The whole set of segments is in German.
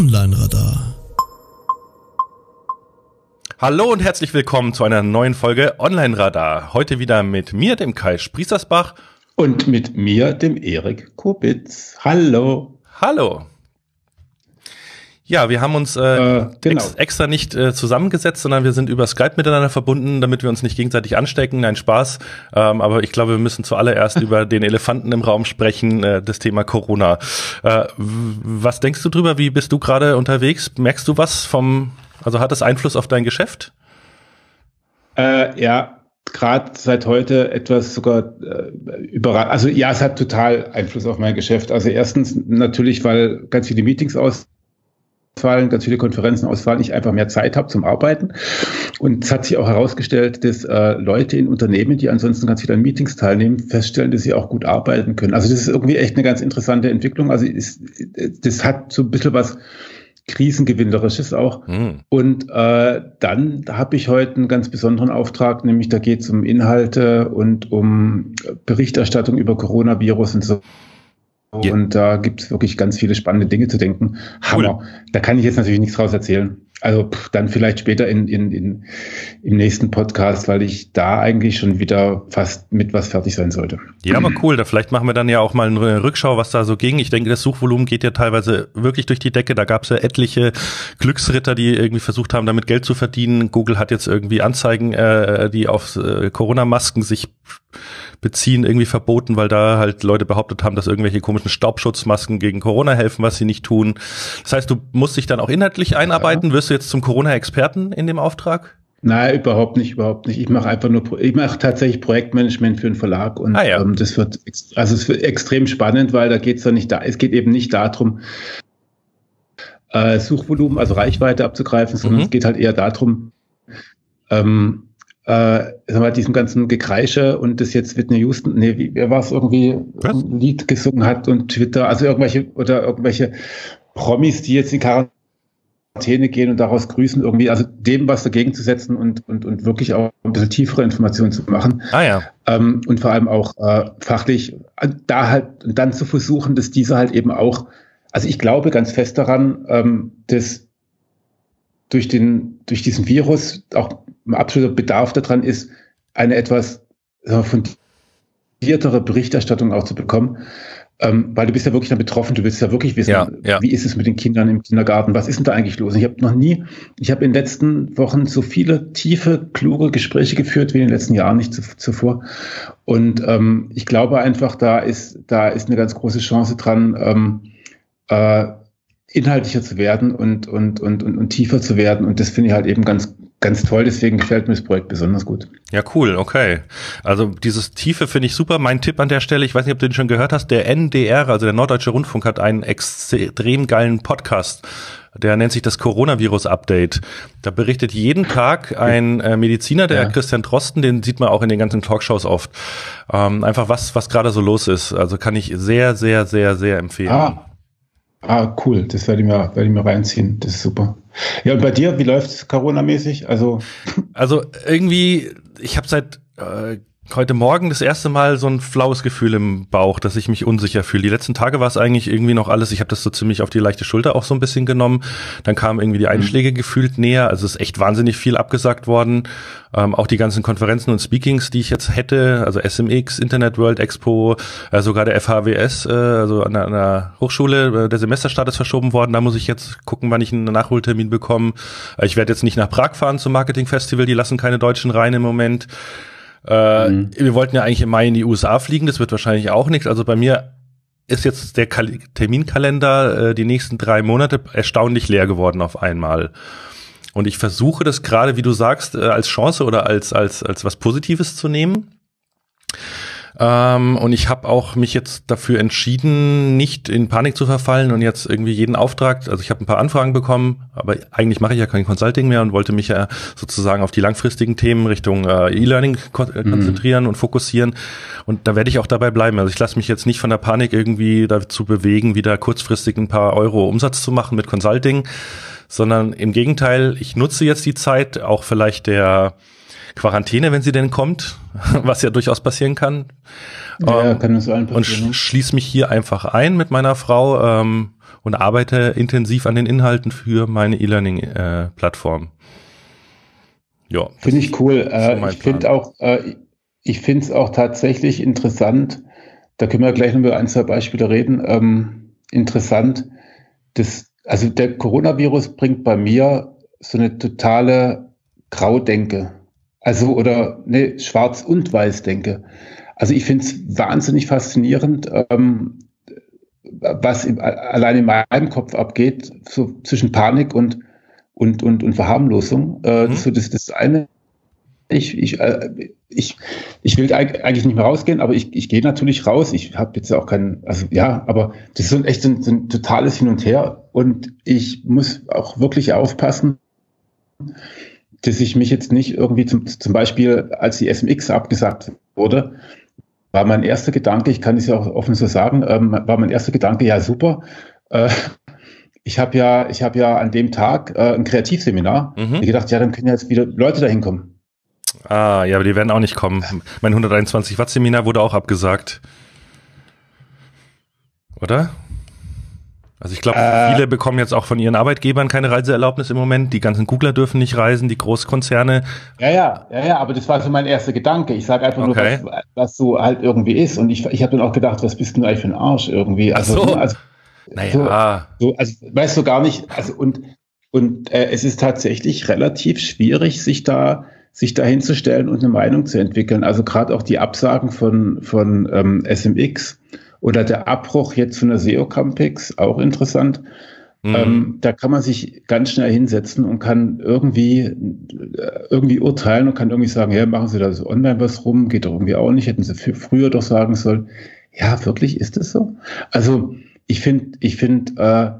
Online-Radar. Hallo und herzlich willkommen zu einer neuen Folge Online-Radar. Heute wieder mit mir, dem Kai Spriesersbach. Und mit mir, dem Erik Kubitz. Hallo. Hallo. Ja, wir haben uns äh, äh, genau. ex extra nicht äh, zusammengesetzt, sondern wir sind über Skype miteinander verbunden, damit wir uns nicht gegenseitig anstecken. Nein, Spaß. Ähm, aber ich glaube, wir müssen zuallererst über den Elefanten im Raum sprechen, äh, das Thema Corona. Äh, was denkst du drüber? Wie bist du gerade unterwegs? Merkst du was vom, also hat das Einfluss auf dein Geschäft? Äh, ja, gerade seit heute etwas sogar äh, überrascht. Also ja, es hat total Einfluss auf mein Geschäft. Also erstens natürlich, weil ganz viele Meetings aus ausfallen, ganz viele Konferenzen ausfallen, ich einfach mehr Zeit habe zum Arbeiten. Und es hat sich auch herausgestellt, dass äh, Leute in Unternehmen, die ansonsten ganz viel an Meetings teilnehmen, feststellen, dass sie auch gut arbeiten können. Also das ist irgendwie echt eine ganz interessante Entwicklung. Also ist, das hat so ein bisschen was Krisengewinnerisches auch. Mhm. Und äh, dann habe ich heute einen ganz besonderen Auftrag, nämlich da geht es um Inhalte und um Berichterstattung über Coronavirus und so ja. Und da gibt es wirklich ganz viele spannende Dinge zu denken. Hammer. Cool. Da kann ich jetzt natürlich nichts draus erzählen. Also pff, dann vielleicht später in, in, in, im nächsten Podcast, weil ich da eigentlich schon wieder fast mit was fertig sein sollte. Ja, aber cool. Da vielleicht machen wir dann ja auch mal eine Rückschau, was da so ging. Ich denke, das Suchvolumen geht ja teilweise wirklich durch die Decke. Da gab es ja etliche Glücksritter, die irgendwie versucht haben, damit Geld zu verdienen. Google hat jetzt irgendwie Anzeigen, äh, die auf äh, Corona-Masken sich beziehen, irgendwie verboten, weil da halt Leute behauptet haben, dass irgendwelche komischen Staubschutzmasken gegen Corona helfen, was sie nicht tun. Das heißt, du musst dich dann auch inhaltlich einarbeiten. Ja. Wirst du jetzt zum Corona-Experten in dem Auftrag? Nein, überhaupt nicht, überhaupt nicht. Ich mache einfach nur, ich mache tatsächlich Projektmanagement für einen Verlag und ah, ja. ähm, das wird, also es wird extrem spannend, weil da geht es ja nicht da, es geht eben nicht darum, äh, Suchvolumen, also Reichweite abzugreifen, sondern mhm. es geht halt eher darum, ähm, äh, mal, diesem ganzen Gekreische und das jetzt Whitney Houston, nee, wie, wer war es irgendwie, Was? ein Lied gesungen hat und Twitter, also irgendwelche, oder irgendwelche Promis, die jetzt in Quarantäne gehen und daraus grüßen, irgendwie, also dem was dagegen zu setzen und, und, und wirklich auch ein bisschen tiefere Informationen zu machen. Ah ja. Ähm, und vor allem auch äh, fachlich, äh, da halt, dann zu versuchen, dass diese halt eben auch, also ich glaube ganz fest daran, ähm, dass durch den, durch diesen Virus auch absoluter Bedarf daran ist, eine etwas fundiertere Berichterstattung auch zu bekommen. Ähm, weil du bist ja wirklich dann betroffen, du willst ja wirklich wissen, ja, ja. wie ist es mit den Kindern im Kindergarten, was ist denn da eigentlich los? Ich habe noch nie, ich habe in den letzten Wochen so viele tiefe, kluge Gespräche geführt wie in den letzten Jahren nicht zuvor. Und ähm, ich glaube einfach, da ist, da ist eine ganz große Chance dran, ähm, äh, inhaltlicher zu werden und, und, und, und, und tiefer zu werden. Und das finde ich halt eben ganz, ganz toll, deswegen gefällt mir das Projekt besonders gut. Ja, cool, okay. Also dieses Tiefe finde ich super. Mein Tipp an der Stelle, ich weiß nicht, ob du den schon gehört hast, der NDR, also der Norddeutsche Rundfunk, hat einen extrem geilen Podcast. Der nennt sich das Coronavirus-Update. Da berichtet jeden Tag ein äh, Mediziner, der ja. Christian Drosten, den sieht man auch in den ganzen Talkshows oft. Ähm, einfach was, was gerade so los ist. Also kann ich sehr, sehr, sehr, sehr empfehlen. Ah. Ah, cool. Das werde ich mir, werde ich mir reinziehen. Das ist super. Ja, und bei dir, wie läuft es Corona-mäßig? Also, also irgendwie, ich habe seit äh, heute Morgen das erste Mal so ein flaues Gefühl im Bauch, dass ich mich unsicher fühle. Die letzten Tage war es eigentlich irgendwie noch alles, ich habe das so ziemlich auf die leichte Schulter auch so ein bisschen genommen. Dann kamen irgendwie die mhm. Einschläge mhm. gefühlt näher, also es ist echt wahnsinnig viel abgesagt worden. Ähm, auch die ganzen Konferenzen und Speakings, die ich jetzt hätte, also SMX, Internet World Expo, äh, sogar der FHWS, äh, also an einer Hochschule, äh, der Semesterstart ist verschoben worden. Da muss ich jetzt gucken, wann ich einen Nachholtermin bekomme. Äh, ich werde jetzt nicht nach Prag fahren zum Marketing Festival, die lassen keine Deutschen rein im Moment. Äh, mhm. Wir wollten ja eigentlich im Mai in die USA fliegen, das wird wahrscheinlich auch nichts. Also bei mir ist jetzt der Kal Terminkalender äh, die nächsten drei Monate erstaunlich leer geworden auf einmal. Und ich versuche das gerade, wie du sagst, äh, als Chance oder als, als, als was Positives zu nehmen. Ähm, und ich habe auch mich jetzt dafür entschieden, nicht in Panik zu verfallen und jetzt irgendwie jeden Auftrag, also ich habe ein paar Anfragen bekommen, aber eigentlich mache ich ja kein Consulting mehr und wollte mich ja sozusagen auf die langfristigen Themen Richtung äh, E-Learning kon äh, mhm. konzentrieren und fokussieren. Und da werde ich auch dabei bleiben. Also ich lasse mich jetzt nicht von der Panik irgendwie dazu bewegen, wieder kurzfristig ein paar Euro Umsatz zu machen mit Consulting, sondern im Gegenteil, ich nutze jetzt die Zeit, auch vielleicht der Quarantäne, wenn sie denn kommt, was ja durchaus passieren kann. Ja, ähm, kann das allen passieren. Und ne? schließe mich hier einfach ein mit meiner Frau ähm, und arbeite intensiv an den Inhalten für meine E-Learning-Plattform. Äh, ja. Finde ich cool. Äh, ich finde auch, äh, ich finde es auch tatsächlich interessant, da können wir gleich noch über ein, zwei Beispiele reden. Ähm, interessant, das, also der Coronavirus bringt bei mir so eine totale Graudenke. Also, oder ne, Schwarz- und Weiß-Denke. Also ich finde es wahnsinnig faszinierend, ähm, was im, allein in meinem Kopf abgeht, so zwischen Panik und, und, und, und Verharmlosung. Äh, mhm. so das, das eine ich, ich, äh, ich, ich will eigentlich nicht mehr rausgehen, aber ich, ich gehe natürlich raus. Ich habe jetzt auch keinen, also ja, aber das ist echt ein, ein totales Hin und Her und ich muss auch wirklich aufpassen, dass ich mich jetzt nicht irgendwie zum, zum Beispiel, als die SMX abgesagt wurde, war mein erster Gedanke, ich kann es ja auch offen so sagen, ähm, war mein erster Gedanke, ja super, äh, ich habe ja, ich habe ja an dem Tag äh, ein Kreativseminar. Mhm. Ich gedacht, ja, dann können ja jetzt wieder Leute dahin kommen. Ah, ja, aber die werden auch nicht kommen. Mein 121 Watt Seminar wurde auch abgesagt. Oder? Also ich glaube, äh, viele bekommen jetzt auch von ihren Arbeitgebern keine Reiseerlaubnis im Moment. Die ganzen Googler dürfen nicht reisen, die Großkonzerne. Ja, ja, ja, ja, aber das war so mein erster Gedanke. Ich sage einfach okay. nur, was, was, so halt irgendwie ist. Und ich, ich habe dann auch gedacht, was bist du eigentlich für ein Arsch irgendwie? Also, Ach so. also naja. So, so, also weißt du gar nicht, also und, und äh, es ist tatsächlich relativ schwierig, sich da sich dahinzustellen und eine Meinung zu entwickeln. Also gerade auch die Absagen von, von ähm, SMX oder der Abbruch jetzt von der SEO Campix, auch interessant. Mhm. Ähm, da kann man sich ganz schnell hinsetzen und kann irgendwie, äh, irgendwie urteilen und kann irgendwie sagen, ja, machen Sie da so online was rum, geht doch irgendwie auch nicht, hätten Sie früher doch sagen sollen. Ja, wirklich, ist das so? Also ich finde, ich finde, äh,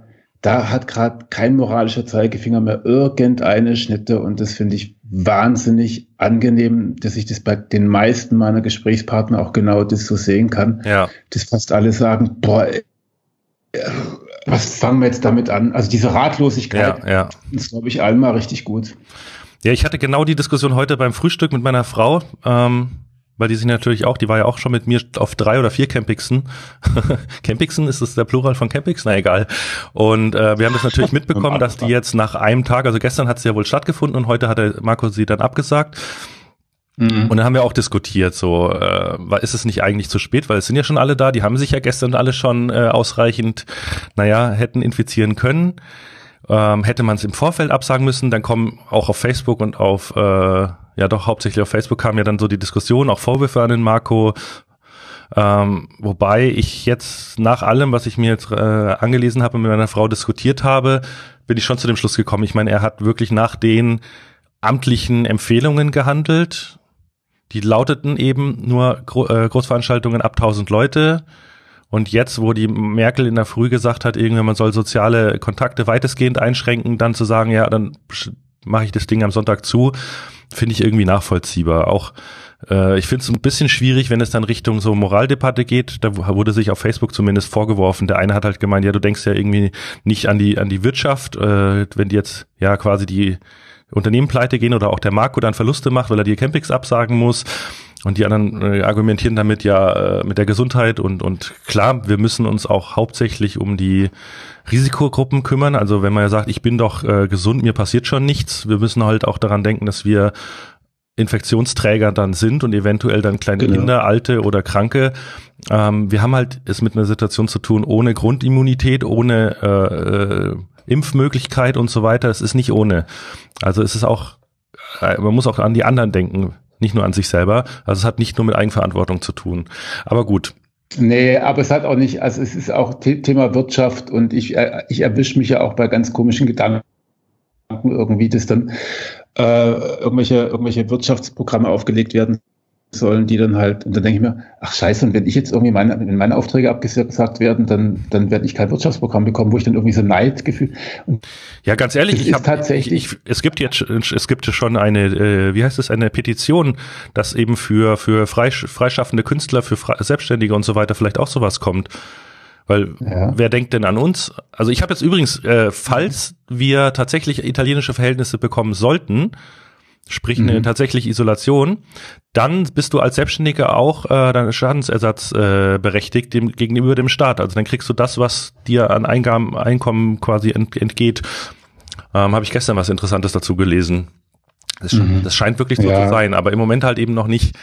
da hat gerade kein moralischer Zeigefinger mehr irgendeine Schnitte und das finde ich wahnsinnig angenehm, dass ich das bei den meisten meiner Gesprächspartner auch genau das so sehen kann. Ja. Dass fast alle sagen, boah, äh, was fangen wir jetzt damit an? Also diese Ratlosigkeit ja, ja. ist, glaube ich, allen mal richtig gut. Ja, ich hatte genau die Diskussion heute beim Frühstück mit meiner Frau. Ähm, weil die sind natürlich auch, die war ja auch schon mit mir auf drei oder vier Campixen. Campixen ist das der Plural von Campix? Na egal. Und äh, wir haben das natürlich mitbekommen, dass die jetzt nach einem Tag, also gestern hat es ja wohl stattgefunden und heute hat der Marco sie dann abgesagt. Mhm. Und dann haben wir auch diskutiert, so, äh, ist es nicht eigentlich zu spät, weil es sind ja schon alle da, die haben sich ja gestern alle schon äh, ausreichend, naja, hätten infizieren können. Ähm, hätte man es im Vorfeld absagen müssen, dann kommen auch auf Facebook und auf äh, ja doch hauptsächlich auf Facebook kam ja dann so die Diskussion, auch Vorwürfe an den Marco. Ähm, wobei ich jetzt nach allem, was ich mir jetzt äh, angelesen habe und mit meiner Frau diskutiert habe, bin ich schon zu dem Schluss gekommen. Ich meine, er hat wirklich nach den amtlichen Empfehlungen gehandelt. Die lauteten eben nur Gro äh, Großveranstaltungen ab 1000 Leute. Und jetzt, wo die Merkel in der Früh gesagt hat, irgendwann man soll soziale Kontakte weitestgehend einschränken, dann zu sagen, ja, dann mache ich das Ding am Sonntag zu, finde ich irgendwie nachvollziehbar. Auch äh, ich finde es ein bisschen schwierig, wenn es dann Richtung so Moraldebatte geht. Da wurde sich auf Facebook zumindest vorgeworfen. Der eine hat halt gemeint, ja, du denkst ja irgendwie nicht an die an die Wirtschaft, äh, wenn die jetzt ja quasi die Unternehmen pleite gehen oder auch der Marco dann Verluste macht, weil er die Campings absagen muss. Und die anderen äh, argumentieren damit ja äh, mit der Gesundheit und, und klar, wir müssen uns auch hauptsächlich um die Risikogruppen kümmern. Also wenn man ja sagt, ich bin doch äh, gesund, mir passiert schon nichts, wir müssen halt auch daran denken, dass wir Infektionsträger dann sind und eventuell dann kleine genau. Kinder, alte oder Kranke. Ähm, wir haben halt es mit einer Situation zu tun ohne Grundimmunität, ohne äh, äh, Impfmöglichkeit und so weiter. Es ist nicht ohne. Also es ist auch, äh, man muss auch an die anderen denken, nicht nur an sich selber. Also es hat nicht nur mit Eigenverantwortung zu tun. Aber gut, Nee, aber es hat auch nicht, also es ist auch Thema Wirtschaft und ich, äh, ich erwische mich ja auch bei ganz komischen Gedanken irgendwie, dass dann äh, irgendwelche, irgendwelche Wirtschaftsprogramme aufgelegt werden sollen, die dann halt, und dann denke ich mir, ach scheiße, und wenn ich jetzt irgendwie meine, wenn meine Aufträge abgesagt werden, dann, dann werde ich kein Wirtschaftsprogramm bekommen, wo ich dann irgendwie so Neidgefühl. Und ja, ganz ehrlich, ich habe tatsächlich. Ich, es gibt jetzt, es gibt schon eine, äh, wie heißt es, eine Petition, dass eben für, für freischaffende Künstler, für Selbstständige und so weiter vielleicht auch sowas kommt Weil ja. wer denkt denn an uns? Also ich habe jetzt übrigens, äh, falls wir tatsächlich italienische Verhältnisse bekommen sollten, sprich eine mhm. tatsächliche Isolation, dann bist du als Selbstständiger auch äh, deine Schadensersatz äh, berechtigt dem, gegenüber dem Staat. Also dann kriegst du das, was dir an Eingaben, Einkommen quasi ent, entgeht. Ähm, Habe ich gestern was Interessantes dazu gelesen. Das, mhm. das scheint wirklich so ja. zu sein, aber im Moment halt eben noch nicht.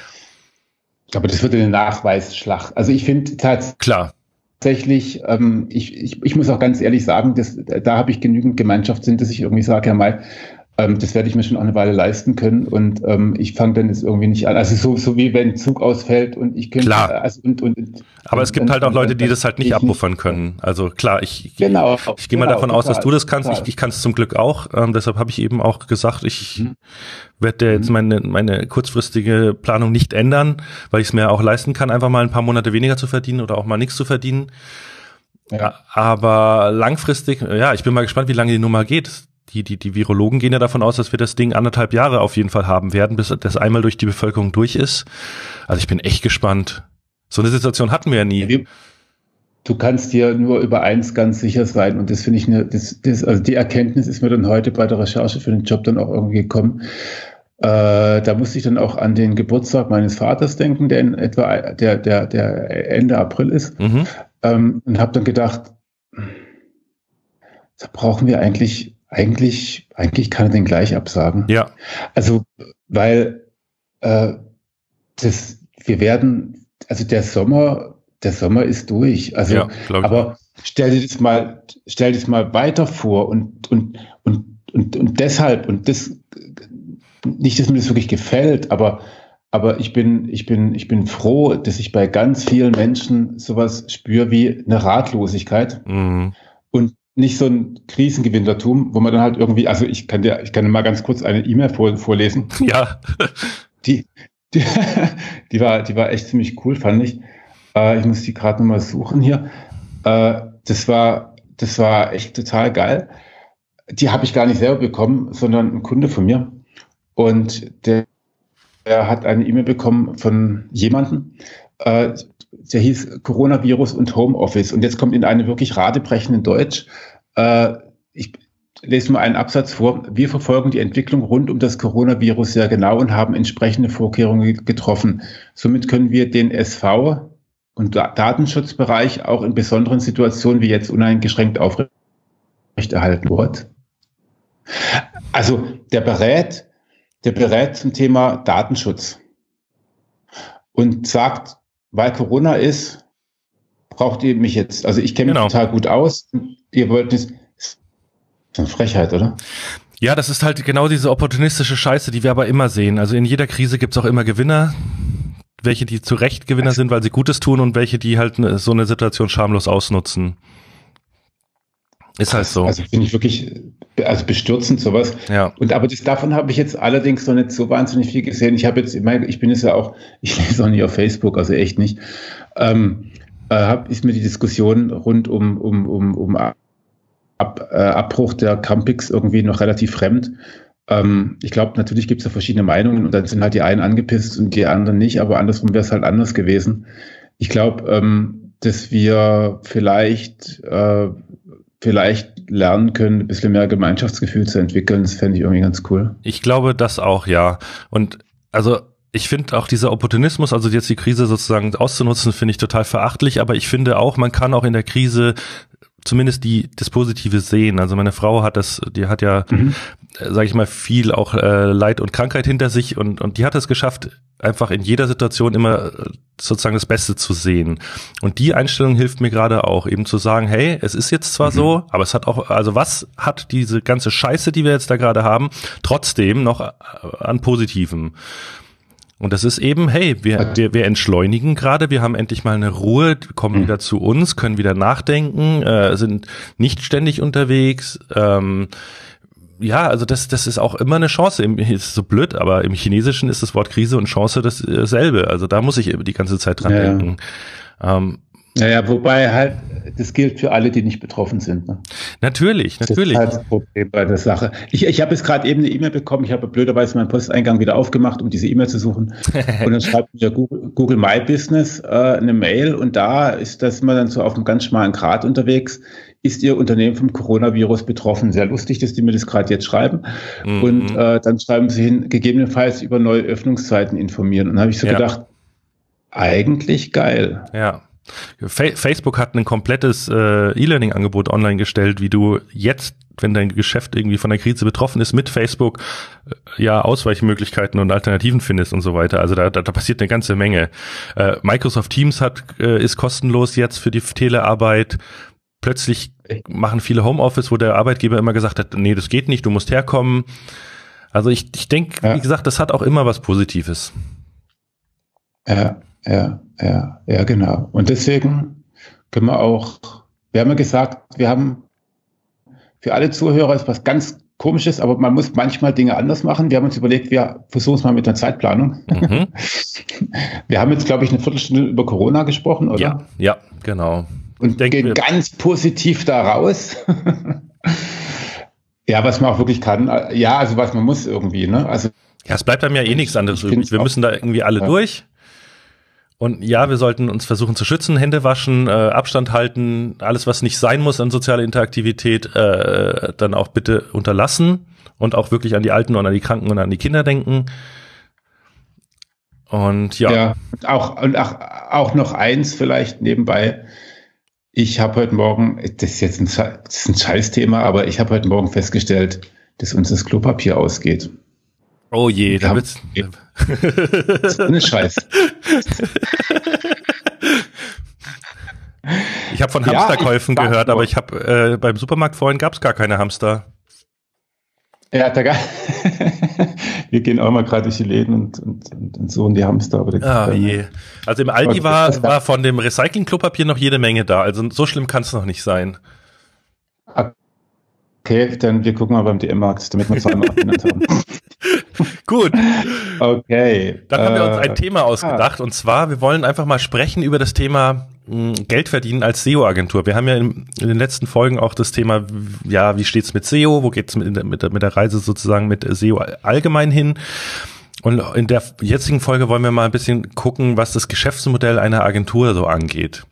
Aber das wird eine Nachweisschlacht. Also ich finde tatsächlich. Klar tatsächlich, ähm, ich, ich, ich muss auch ganz ehrlich sagen, dass, da habe ich genügend Gemeinschaft sind, dass ich irgendwie sage, ja mal, ähm, das werde ich mir schon auch eine Weile leisten können und ähm, ich fange dann jetzt irgendwie nicht an. Also so, so wie wenn Zug ausfällt und ich könnte. Klar. Also und, und, und, Aber es gibt halt auch Leute, die das halt nicht abpuffern können. Also klar, ich, genau, ich, ich gehe mal genau, davon total, aus, dass du das kannst. Total. Ich, ich kann es zum Glück auch. Ähm, deshalb habe ich eben auch gesagt, ich mhm. werde jetzt mhm. meine, meine kurzfristige Planung nicht ändern, weil ich es mir auch leisten kann, einfach mal ein paar Monate weniger zu verdienen oder auch mal nichts zu verdienen. Ja. Aber langfristig, ja, ich bin mal gespannt, wie lange die Nummer geht die, die, die Virologen gehen ja davon aus, dass wir das Ding anderthalb Jahre auf jeden Fall haben werden, bis das einmal durch die Bevölkerung durch ist. Also ich bin echt gespannt. So eine Situation hatten wir ja nie. Du kannst dir nur über eins ganz sicher sein und das finde ich eine, das, das, also die Erkenntnis ist mir dann heute bei der Recherche für den Job dann auch irgendwie gekommen. Äh, da musste ich dann auch an den Geburtstag meines Vaters denken, der in etwa der, der, der Ende April ist. Mhm. Ähm, und habe dann gedacht, da brauchen wir eigentlich eigentlich, eigentlich kann er den gleich absagen. Ja. Also, weil äh, das, wir werden, also der Sommer, der Sommer ist durch. Also, ja, aber stell dir das mal, stell dir das mal weiter vor und, und, und, und, und deshalb, und das, nicht, dass mir das wirklich gefällt, aber, aber ich bin, ich bin, ich bin froh, dass ich bei ganz vielen Menschen sowas spüre wie eine Ratlosigkeit. Mhm. Nicht so ein Krisengewinnertum, wo man dann halt irgendwie, also ich kann dir, ich kann dir mal ganz kurz eine E-Mail vor, vorlesen. Ja. Die, die, die, war, die war echt ziemlich cool, fand ich. Äh, ich muss die gerade nochmal suchen hier. Äh, das war, das war echt total geil. Die habe ich gar nicht selber bekommen, sondern ein Kunde von mir. Und der, der hat eine E-Mail bekommen von jemandem, äh, der hieß Coronavirus und Homeoffice. Und jetzt kommt in einem wirklich radebrechenden Deutsch. Äh, ich lese mal einen Absatz vor. Wir verfolgen die Entwicklung rund um das Coronavirus sehr genau und haben entsprechende Vorkehrungen getroffen. Somit können wir den SV und Datenschutzbereich auch in besonderen Situationen wie jetzt uneingeschränkt aufrechterhalten. Also der berät, der berät zum Thema Datenschutz und sagt, weil Corona ist, braucht ihr mich jetzt. Also ich kenne mich genau. total gut aus. Ihr wollt es. Das ist eine Frechheit, oder? Ja, das ist halt genau diese opportunistische Scheiße, die wir aber immer sehen. Also in jeder Krise gibt's auch immer Gewinner, welche die zu Recht Gewinner sind, weil sie Gutes tun und welche die halt so eine Situation schamlos ausnutzen. Ist halt so. Also finde ich wirklich also bestürzend sowas. Ja. Und aber das, davon habe ich jetzt allerdings noch nicht so wahnsinnig viel gesehen. Ich habe jetzt, ich, meine, ich bin jetzt ja auch, ich lese auch nicht auf Facebook, also echt nicht. Ähm, äh, hab, ist mir die Diskussion rund um, um, um, um Ab, äh, Abbruch der Campings irgendwie noch relativ fremd. Ähm, ich glaube, natürlich gibt es da verschiedene Meinungen und dann sind halt die einen angepisst und die anderen nicht, aber andersrum wäre es halt anders gewesen. Ich glaube, ähm, dass wir vielleicht äh, vielleicht lernen können, ein bisschen mehr Gemeinschaftsgefühl zu entwickeln. Das fände ich irgendwie ganz cool. Ich glaube das auch, ja. Und also ich finde auch dieser Opportunismus, also jetzt die Krise sozusagen auszunutzen, finde ich total verachtlich, aber ich finde auch, man kann auch in der Krise zumindest die das Positive sehen. Also meine Frau hat das, die hat ja, mhm. äh, sage ich mal, viel auch äh, Leid und Krankheit hinter sich und und die hat es geschafft, einfach in jeder Situation immer äh, sozusagen das Beste zu sehen. Und die Einstellung hilft mir gerade auch, eben zu sagen, hey, es ist jetzt zwar mhm. so, aber es hat auch, also was hat diese ganze Scheiße, die wir jetzt da gerade haben, trotzdem noch äh, an Positivem? Und das ist eben, hey, wir, wir, wir entschleunigen gerade, wir haben endlich mal eine Ruhe, kommen mhm. wieder zu uns, können wieder nachdenken, äh, sind nicht ständig unterwegs. Ähm, ja, also das, das ist auch immer eine Chance. Im, ist so blöd, aber im Chinesischen ist das Wort Krise und Chance dasselbe. Also da muss ich die ganze Zeit dran ja, denken. Ja. Ähm, Naja, wobei halt, das gilt für alle, die nicht betroffen sind. Ne? Natürlich, natürlich. Das ist halt das Problem bei der Sache. Ich, ich habe jetzt gerade eben eine E-Mail bekommen. Ich habe blöderweise meinen Posteingang wieder aufgemacht, um diese E-Mail zu suchen. und dann schreibt mir Google, Google My Business äh, eine Mail und da ist das immer dann so auf einem ganz schmalen Grad unterwegs. Ist Ihr Unternehmen vom Coronavirus betroffen? Sehr lustig, dass die mir das gerade jetzt schreiben. Mhm. Und äh, dann schreiben sie hin, gegebenenfalls über neue Öffnungszeiten informieren. Und dann habe ich so ja. gedacht, eigentlich geil. Ja. Facebook hat ein komplettes äh, E-Learning-Angebot online gestellt, wie du jetzt, wenn dein Geschäft irgendwie von der Krise betroffen ist, mit Facebook äh, ja Ausweichmöglichkeiten und Alternativen findest und so weiter. Also da, da, da passiert eine ganze Menge. Äh, Microsoft Teams hat äh, ist kostenlos jetzt für die Telearbeit. Plötzlich machen viele Homeoffice, wo der Arbeitgeber immer gesagt hat, nee, das geht nicht, du musst herkommen. Also ich, ich denke, ja. wie gesagt, das hat auch immer was Positives. Ja, ja, ja, ja, genau. Und deswegen können wir auch, wir haben ja gesagt, wir haben für alle Zuhörer ist was ganz Komisches, aber man muss manchmal Dinge anders machen. Wir haben uns überlegt, wir versuchen es mal mit einer Zeitplanung. Mhm. Wir haben jetzt, glaube ich, eine Viertelstunde über Corona gesprochen, oder? Ja, ja, genau. Und denke, gehen ganz positiv da raus. ja, was man auch wirklich kann. Ja, also was man muss irgendwie, ne? Also. Ja, es bleibt einem ja eh nichts anderes übrig. Wir müssen da irgendwie alle ja. durch. Und ja, wir sollten uns versuchen zu schützen, Hände waschen, äh, Abstand halten, alles, was nicht sein muss an sozialer Interaktivität, äh, dann auch bitte unterlassen und auch wirklich an die Alten und an die Kranken und an die Kinder denken. Und ja. Ja, auch, und auch, auch noch eins vielleicht nebenbei. Ich habe heute Morgen, das ist jetzt ein, das ist ein Scheißthema, aber ich habe heute Morgen festgestellt, dass uns das Klopapier ausgeht. Oh je, da wird's. ist eine Scheiß. Ich habe von Hamsterkäufen ja, gehört, aber ich habe äh, beim Supermarkt vorhin gab es gar keine Hamster. Ja, da wir gehen auch mal gerade durch die Läden und, und, und, und so und die Hamster. Aber ah, je. Also im Aldi war, war von dem Recycling-Klopapier noch jede Menge da. Also so schlimm kann es noch nicht sein. Okay, dann wir gucken mal beim DM-Markt, damit wir zweimal abgenannt haben. Gut. Okay. Dann haben wir uns ein äh, Thema ausgedacht ah. und zwar, wir wollen einfach mal sprechen über das Thema hm, Geld verdienen als SEO-Agentur. Wir haben ja in, in, den letzten Folgen auch das Thema, ja, wie steht's mit SEO, wo geht's mit, mit, mit der Reise sozusagen mit SEO allgemein hin? Und in der jetzigen Folge wollen wir mal ein bisschen gucken, was das Geschäftsmodell einer Agentur so angeht.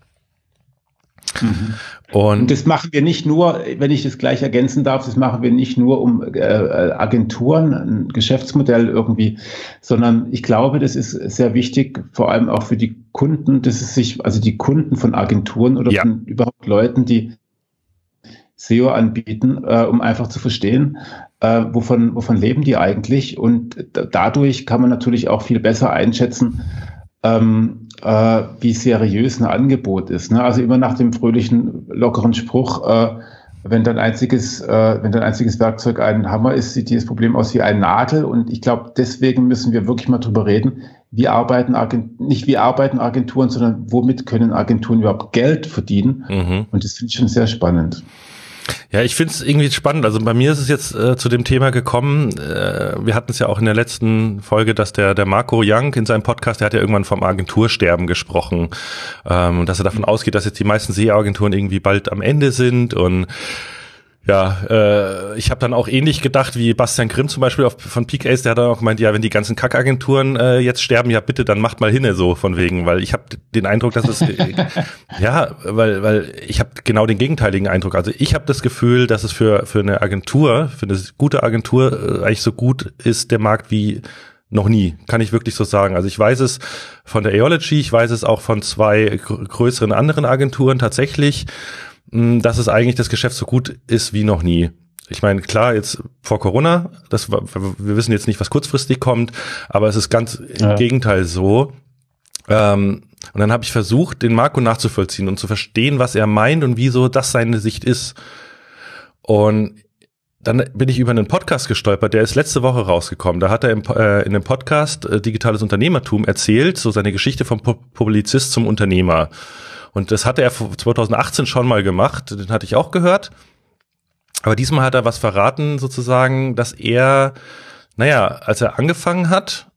Mhm. Und, und, das machen wir nicht nur, wenn ich das gleich ergänzen darf, das machen wir nicht nur um äh, Agenturen, ein Geschäftsmodell irgendwie, sondern ich glaube, das ist sehr wichtig, vor allem auch für die Kunden, dass es sich, also die Kunden von Agenturen oder ja. von überhaupt Leuten, die SEO anbieten, äh, um einfach zu verstehen, äh, wovon, wovon leben die eigentlich. Und dadurch kann man natürlich auch viel besser einschätzen, ähm, äh, wie seriös ein Angebot ist. Ne? Also immer nach dem fröhlichen, lockeren Spruch, äh, wenn dein einziges, äh, wenn dein einziges Werkzeug ein Hammer ist, sieht dieses Problem aus wie ein Nagel. Und ich glaube, deswegen müssen wir wirklich mal drüber reden, wie arbeiten Agenturen, nicht wie arbeiten Agenturen, sondern womit können Agenturen überhaupt Geld verdienen. Mhm. Und das finde ich schon sehr spannend. Ja, ich finde es irgendwie spannend. Also bei mir ist es jetzt äh, zu dem Thema gekommen. Äh, wir hatten es ja auch in der letzten Folge, dass der, der Marco Young in seinem Podcast, der hat ja irgendwann vom Agentursterben gesprochen. Ähm, dass er davon ausgeht, dass jetzt die meisten SEO-Agenturen irgendwie bald am Ende sind und ja, äh, ich habe dann auch ähnlich gedacht wie Bastian Grimm zum Beispiel auf, von Peak Ace, der hat dann auch gemeint, ja, wenn die ganzen Kackagenturen äh, jetzt sterben, ja bitte, dann macht mal hinne so von wegen, weil ich habe den Eindruck, dass es ja, weil weil ich habe genau den gegenteiligen Eindruck. Also ich habe das Gefühl, dass es für für eine Agentur, für eine gute Agentur äh, eigentlich so gut ist der Markt wie noch nie, kann ich wirklich so sagen. Also ich weiß es von der Eology, ich weiß es auch von zwei größeren anderen Agenturen tatsächlich dass es eigentlich das Geschäft so gut ist wie noch nie. Ich meine, klar, jetzt vor Corona, das, wir wissen jetzt nicht, was kurzfristig kommt, aber es ist ganz ja. im Gegenteil so. Ähm, und dann habe ich versucht, den Marco nachzuvollziehen und zu verstehen, was er meint und wieso das seine Sicht ist. Und dann bin ich über einen Podcast gestolpert, der ist letzte Woche rausgekommen. Da hat er im, äh, in einem Podcast äh, Digitales Unternehmertum erzählt, so seine Geschichte vom Publizist zum Unternehmer. Und das hatte er 2018 schon mal gemacht, den hatte ich auch gehört. Aber diesmal hat er was verraten, sozusagen, dass er, naja, als er angefangen hat,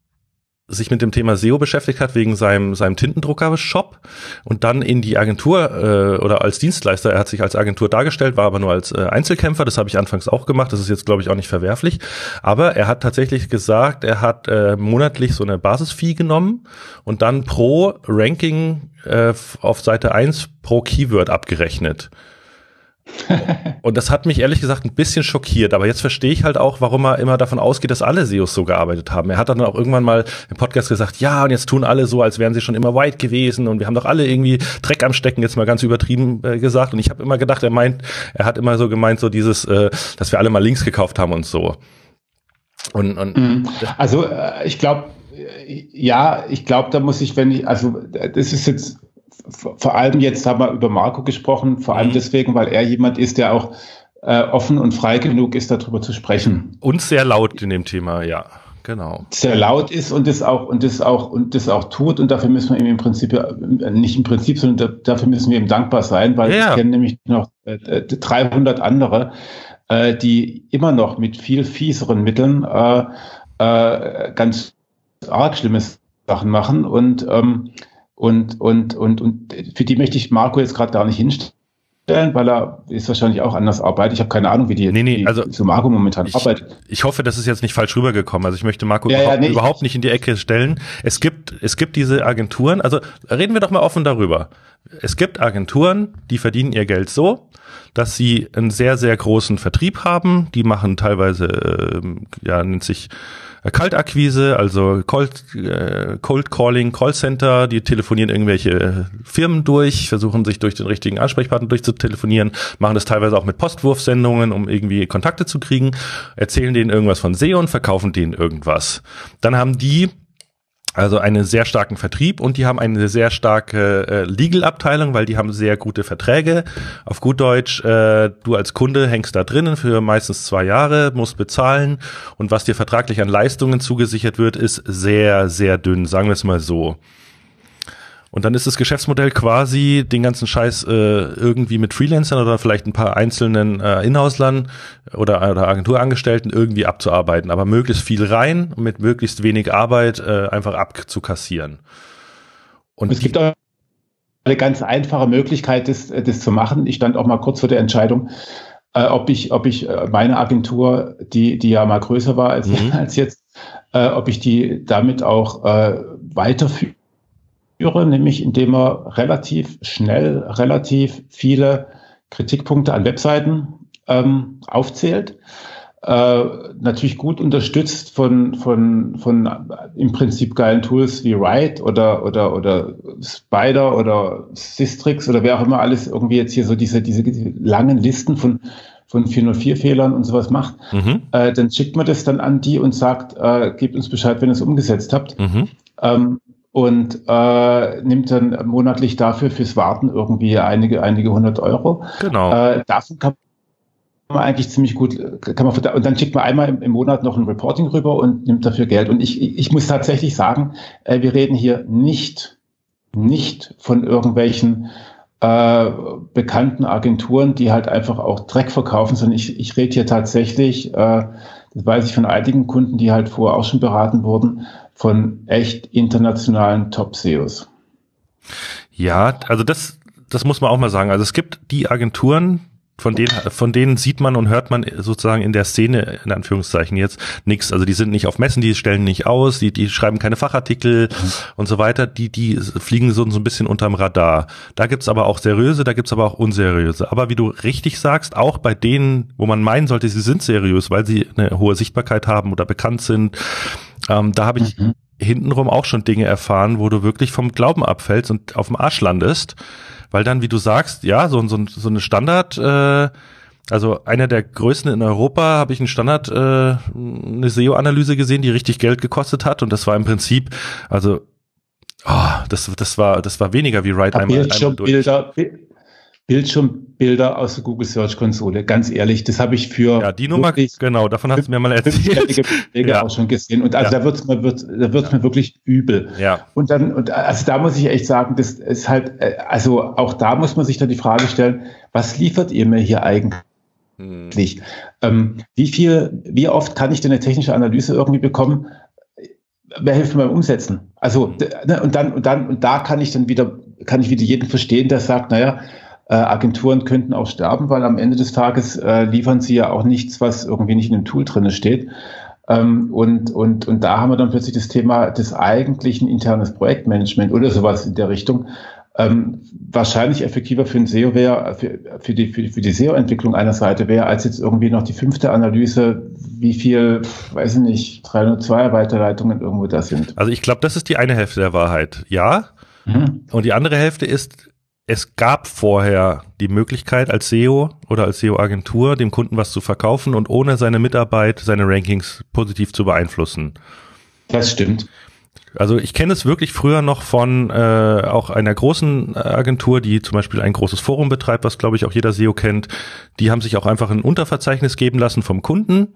sich mit dem Thema SEO beschäftigt hat wegen seinem seinem Tintendrucker-Shop und dann in die Agentur äh, oder als Dienstleister, er hat sich als Agentur dargestellt, war aber nur als äh, Einzelkämpfer, das habe ich anfangs auch gemacht, das ist jetzt glaube ich auch nicht verwerflich, aber er hat tatsächlich gesagt, er hat äh, monatlich so eine Basisfee genommen und dann pro Ranking äh, auf Seite 1 pro Keyword abgerechnet. Und das hat mich ehrlich gesagt ein bisschen schockiert, aber jetzt verstehe ich halt auch, warum er immer davon ausgeht, dass alle SEOs so gearbeitet haben. Er hat dann auch irgendwann mal im Podcast gesagt, ja, und jetzt tun alle so, als wären sie schon immer white gewesen und wir haben doch alle irgendwie Dreck am Stecken, jetzt mal ganz übertrieben äh, gesagt. Und ich habe immer gedacht, er meint, er hat immer so gemeint, so dieses, äh, dass wir alle mal Links gekauft haben und so. Und, und mhm. also äh, ich glaube, ja, ich glaube, da muss ich, wenn ich, also das ist jetzt vor allem jetzt haben wir über Marco gesprochen, vor allem mhm. deswegen, weil er jemand ist, der auch äh, offen und frei genug ist, darüber zu sprechen. Und sehr laut in dem Thema, ja. Genau. Sehr laut ist und das auch und das auch und das auch tut und dafür müssen wir ihm im Prinzip nicht im Prinzip, sondern dafür müssen wir ihm dankbar sein, weil ja. ich kenne nämlich noch äh, 300 andere, äh, die immer noch mit viel fieseren Mitteln äh, äh, ganz arg schlimme Sachen machen und ähm, und, und, und, und für die möchte ich Marco jetzt gerade gar nicht hinstellen, weil er ist wahrscheinlich auch anders arbeitet. Ich habe keine Ahnung, wie die, nee, nee, also so Marco momentan ich, arbeitet. Ich hoffe, das ist jetzt nicht falsch rübergekommen. Also ich möchte Marco ja, überhaupt, ja, nee, überhaupt nicht in die Ecke stellen. Es gibt, es gibt diese Agenturen, also reden wir doch mal offen darüber. Es gibt Agenturen, die verdienen ihr Geld so, dass sie einen sehr, sehr großen Vertrieb haben. Die machen teilweise, äh, ja, nennt sich Kaltakquise, also Cold, äh, Cold Calling, Callcenter, die telefonieren irgendwelche Firmen durch, versuchen sich durch den richtigen Ansprechpartner durchzutelefonieren, machen das teilweise auch mit Postwurfsendungen, um irgendwie Kontakte zu kriegen, erzählen denen irgendwas von SEO und verkaufen denen irgendwas. Dann haben die also einen sehr starken Vertrieb und die haben eine sehr starke äh, Legal-Abteilung, weil die haben sehr gute Verträge. Auf gut Deutsch, äh, du als Kunde hängst da drinnen für meistens zwei Jahre, musst bezahlen und was dir vertraglich an Leistungen zugesichert wird, ist sehr, sehr dünn, sagen wir es mal so. Und dann ist das Geschäftsmodell quasi, den ganzen Scheiß äh, irgendwie mit Freelancern oder vielleicht ein paar einzelnen äh, Inhauslern oder, oder Agenturangestellten irgendwie abzuarbeiten, aber möglichst viel rein und mit möglichst wenig Arbeit äh, einfach abzukassieren. Und es gibt auch eine ganz einfache Möglichkeit, das, das zu machen. Ich stand auch mal kurz vor der Entscheidung, äh, ob ich, ob ich äh, meine Agentur, die, die ja mal größer war als, mhm. als jetzt, äh, ob ich die damit auch äh, weiterführe führe, nämlich indem er relativ schnell relativ viele Kritikpunkte an Webseiten ähm, aufzählt. Äh, natürlich gut unterstützt von, von, von im Prinzip geilen Tools wie Write oder, oder, oder Spider oder Systrix oder wer auch immer alles irgendwie jetzt hier so diese, diese langen Listen von, von 404-Fehlern und sowas macht, mhm. äh, dann schickt man das dann an die und sagt, äh, gebt uns Bescheid, wenn ihr es umgesetzt habt. Mhm. Ähm, und äh, nimmt dann monatlich dafür fürs Warten irgendwie einige, einige hundert Euro. Genau. Äh, davon kann man eigentlich ziemlich gut, kann man, und dann schickt man einmal im, im, Monat noch ein Reporting rüber und nimmt dafür Geld. Und ich, ich muss tatsächlich sagen, äh, wir reden hier nicht, nicht von irgendwelchen äh, bekannten Agenturen, die halt einfach auch Dreck verkaufen, sondern ich, ich rede hier tatsächlich, äh, das weiß ich von einigen Kunden, die halt vorher auch schon beraten wurden, von echt internationalen Top-SEOs. Ja, also das, das muss man auch mal sagen. Also es gibt die Agenturen, von denen, von denen sieht man und hört man sozusagen in der Szene, in Anführungszeichen jetzt, nichts. Also die sind nicht auf Messen, die stellen nicht aus, die, die schreiben keine Fachartikel mhm. und so weiter. Die, die fliegen so, so ein bisschen unterm Radar. Da gibt's aber auch seriöse, da gibt's aber auch unseriöse. Aber wie du richtig sagst, auch bei denen, wo man meinen sollte, sie sind seriös, weil sie eine hohe Sichtbarkeit haben oder bekannt sind, ähm, da habe ich mhm. hintenrum auch schon Dinge erfahren, wo du wirklich vom Glauben abfällst und auf dem Arsch landest weil dann, wie du sagst, ja, so, so, so eine Standard, äh, also einer der größten in Europa habe ich einen Standard, äh, eine SEO-Analyse gesehen, die richtig Geld gekostet hat und das war im Prinzip, also oh, das, das war, das war weniger wie Write einmal, einmal durch. Bilder, Bildschirmbilder aus der Google Search Konsole. Ganz ehrlich, das habe ich für ja die Nummer genau davon hast du mir mal erzählt. ja. auch schon gesehen und also ja. da wird's mir wird da wird's ja. mir wirklich übel. Ja. Und dann und also da muss ich echt sagen, das ist halt also auch da muss man sich dann die Frage stellen, was liefert ihr mir hier eigentlich? Hm. Ähm, wie viel, wie oft kann ich denn eine technische Analyse irgendwie bekommen? wer hilft mir beim Umsetzen? Also, ne, und dann, und dann, und da kann ich dann wieder, kann ich wieder jeden verstehen, der sagt, naja, äh, Agenturen könnten auch sterben, weil am Ende des Tages äh, liefern sie ja auch nichts, was irgendwie nicht in dem Tool drinne steht. Ähm, und, und, und da haben wir dann plötzlich das Thema des eigentlichen internes Projektmanagement oder sowas in der Richtung. Ähm, wahrscheinlich effektiver für ein SEO wäre, für, für die, für die, für die SEO-Entwicklung einer Seite wäre, als jetzt irgendwie noch die fünfte Analyse, wie viel, weiß ich nicht, 302 Weiterleitungen irgendwo da sind. Also ich glaube, das ist die eine Hälfte der Wahrheit. Ja. Mhm. Und die andere Hälfte ist, es gab vorher die Möglichkeit als SEO oder als SEO-Agentur dem Kunden was zu verkaufen und ohne seine Mitarbeit seine Rankings positiv zu beeinflussen. Das stimmt. Also ich kenne es wirklich früher noch von äh, auch einer großen äh, Agentur, die zum Beispiel ein großes Forum betreibt, was glaube ich auch jeder SEO kennt. Die haben sich auch einfach ein Unterverzeichnis geben lassen vom Kunden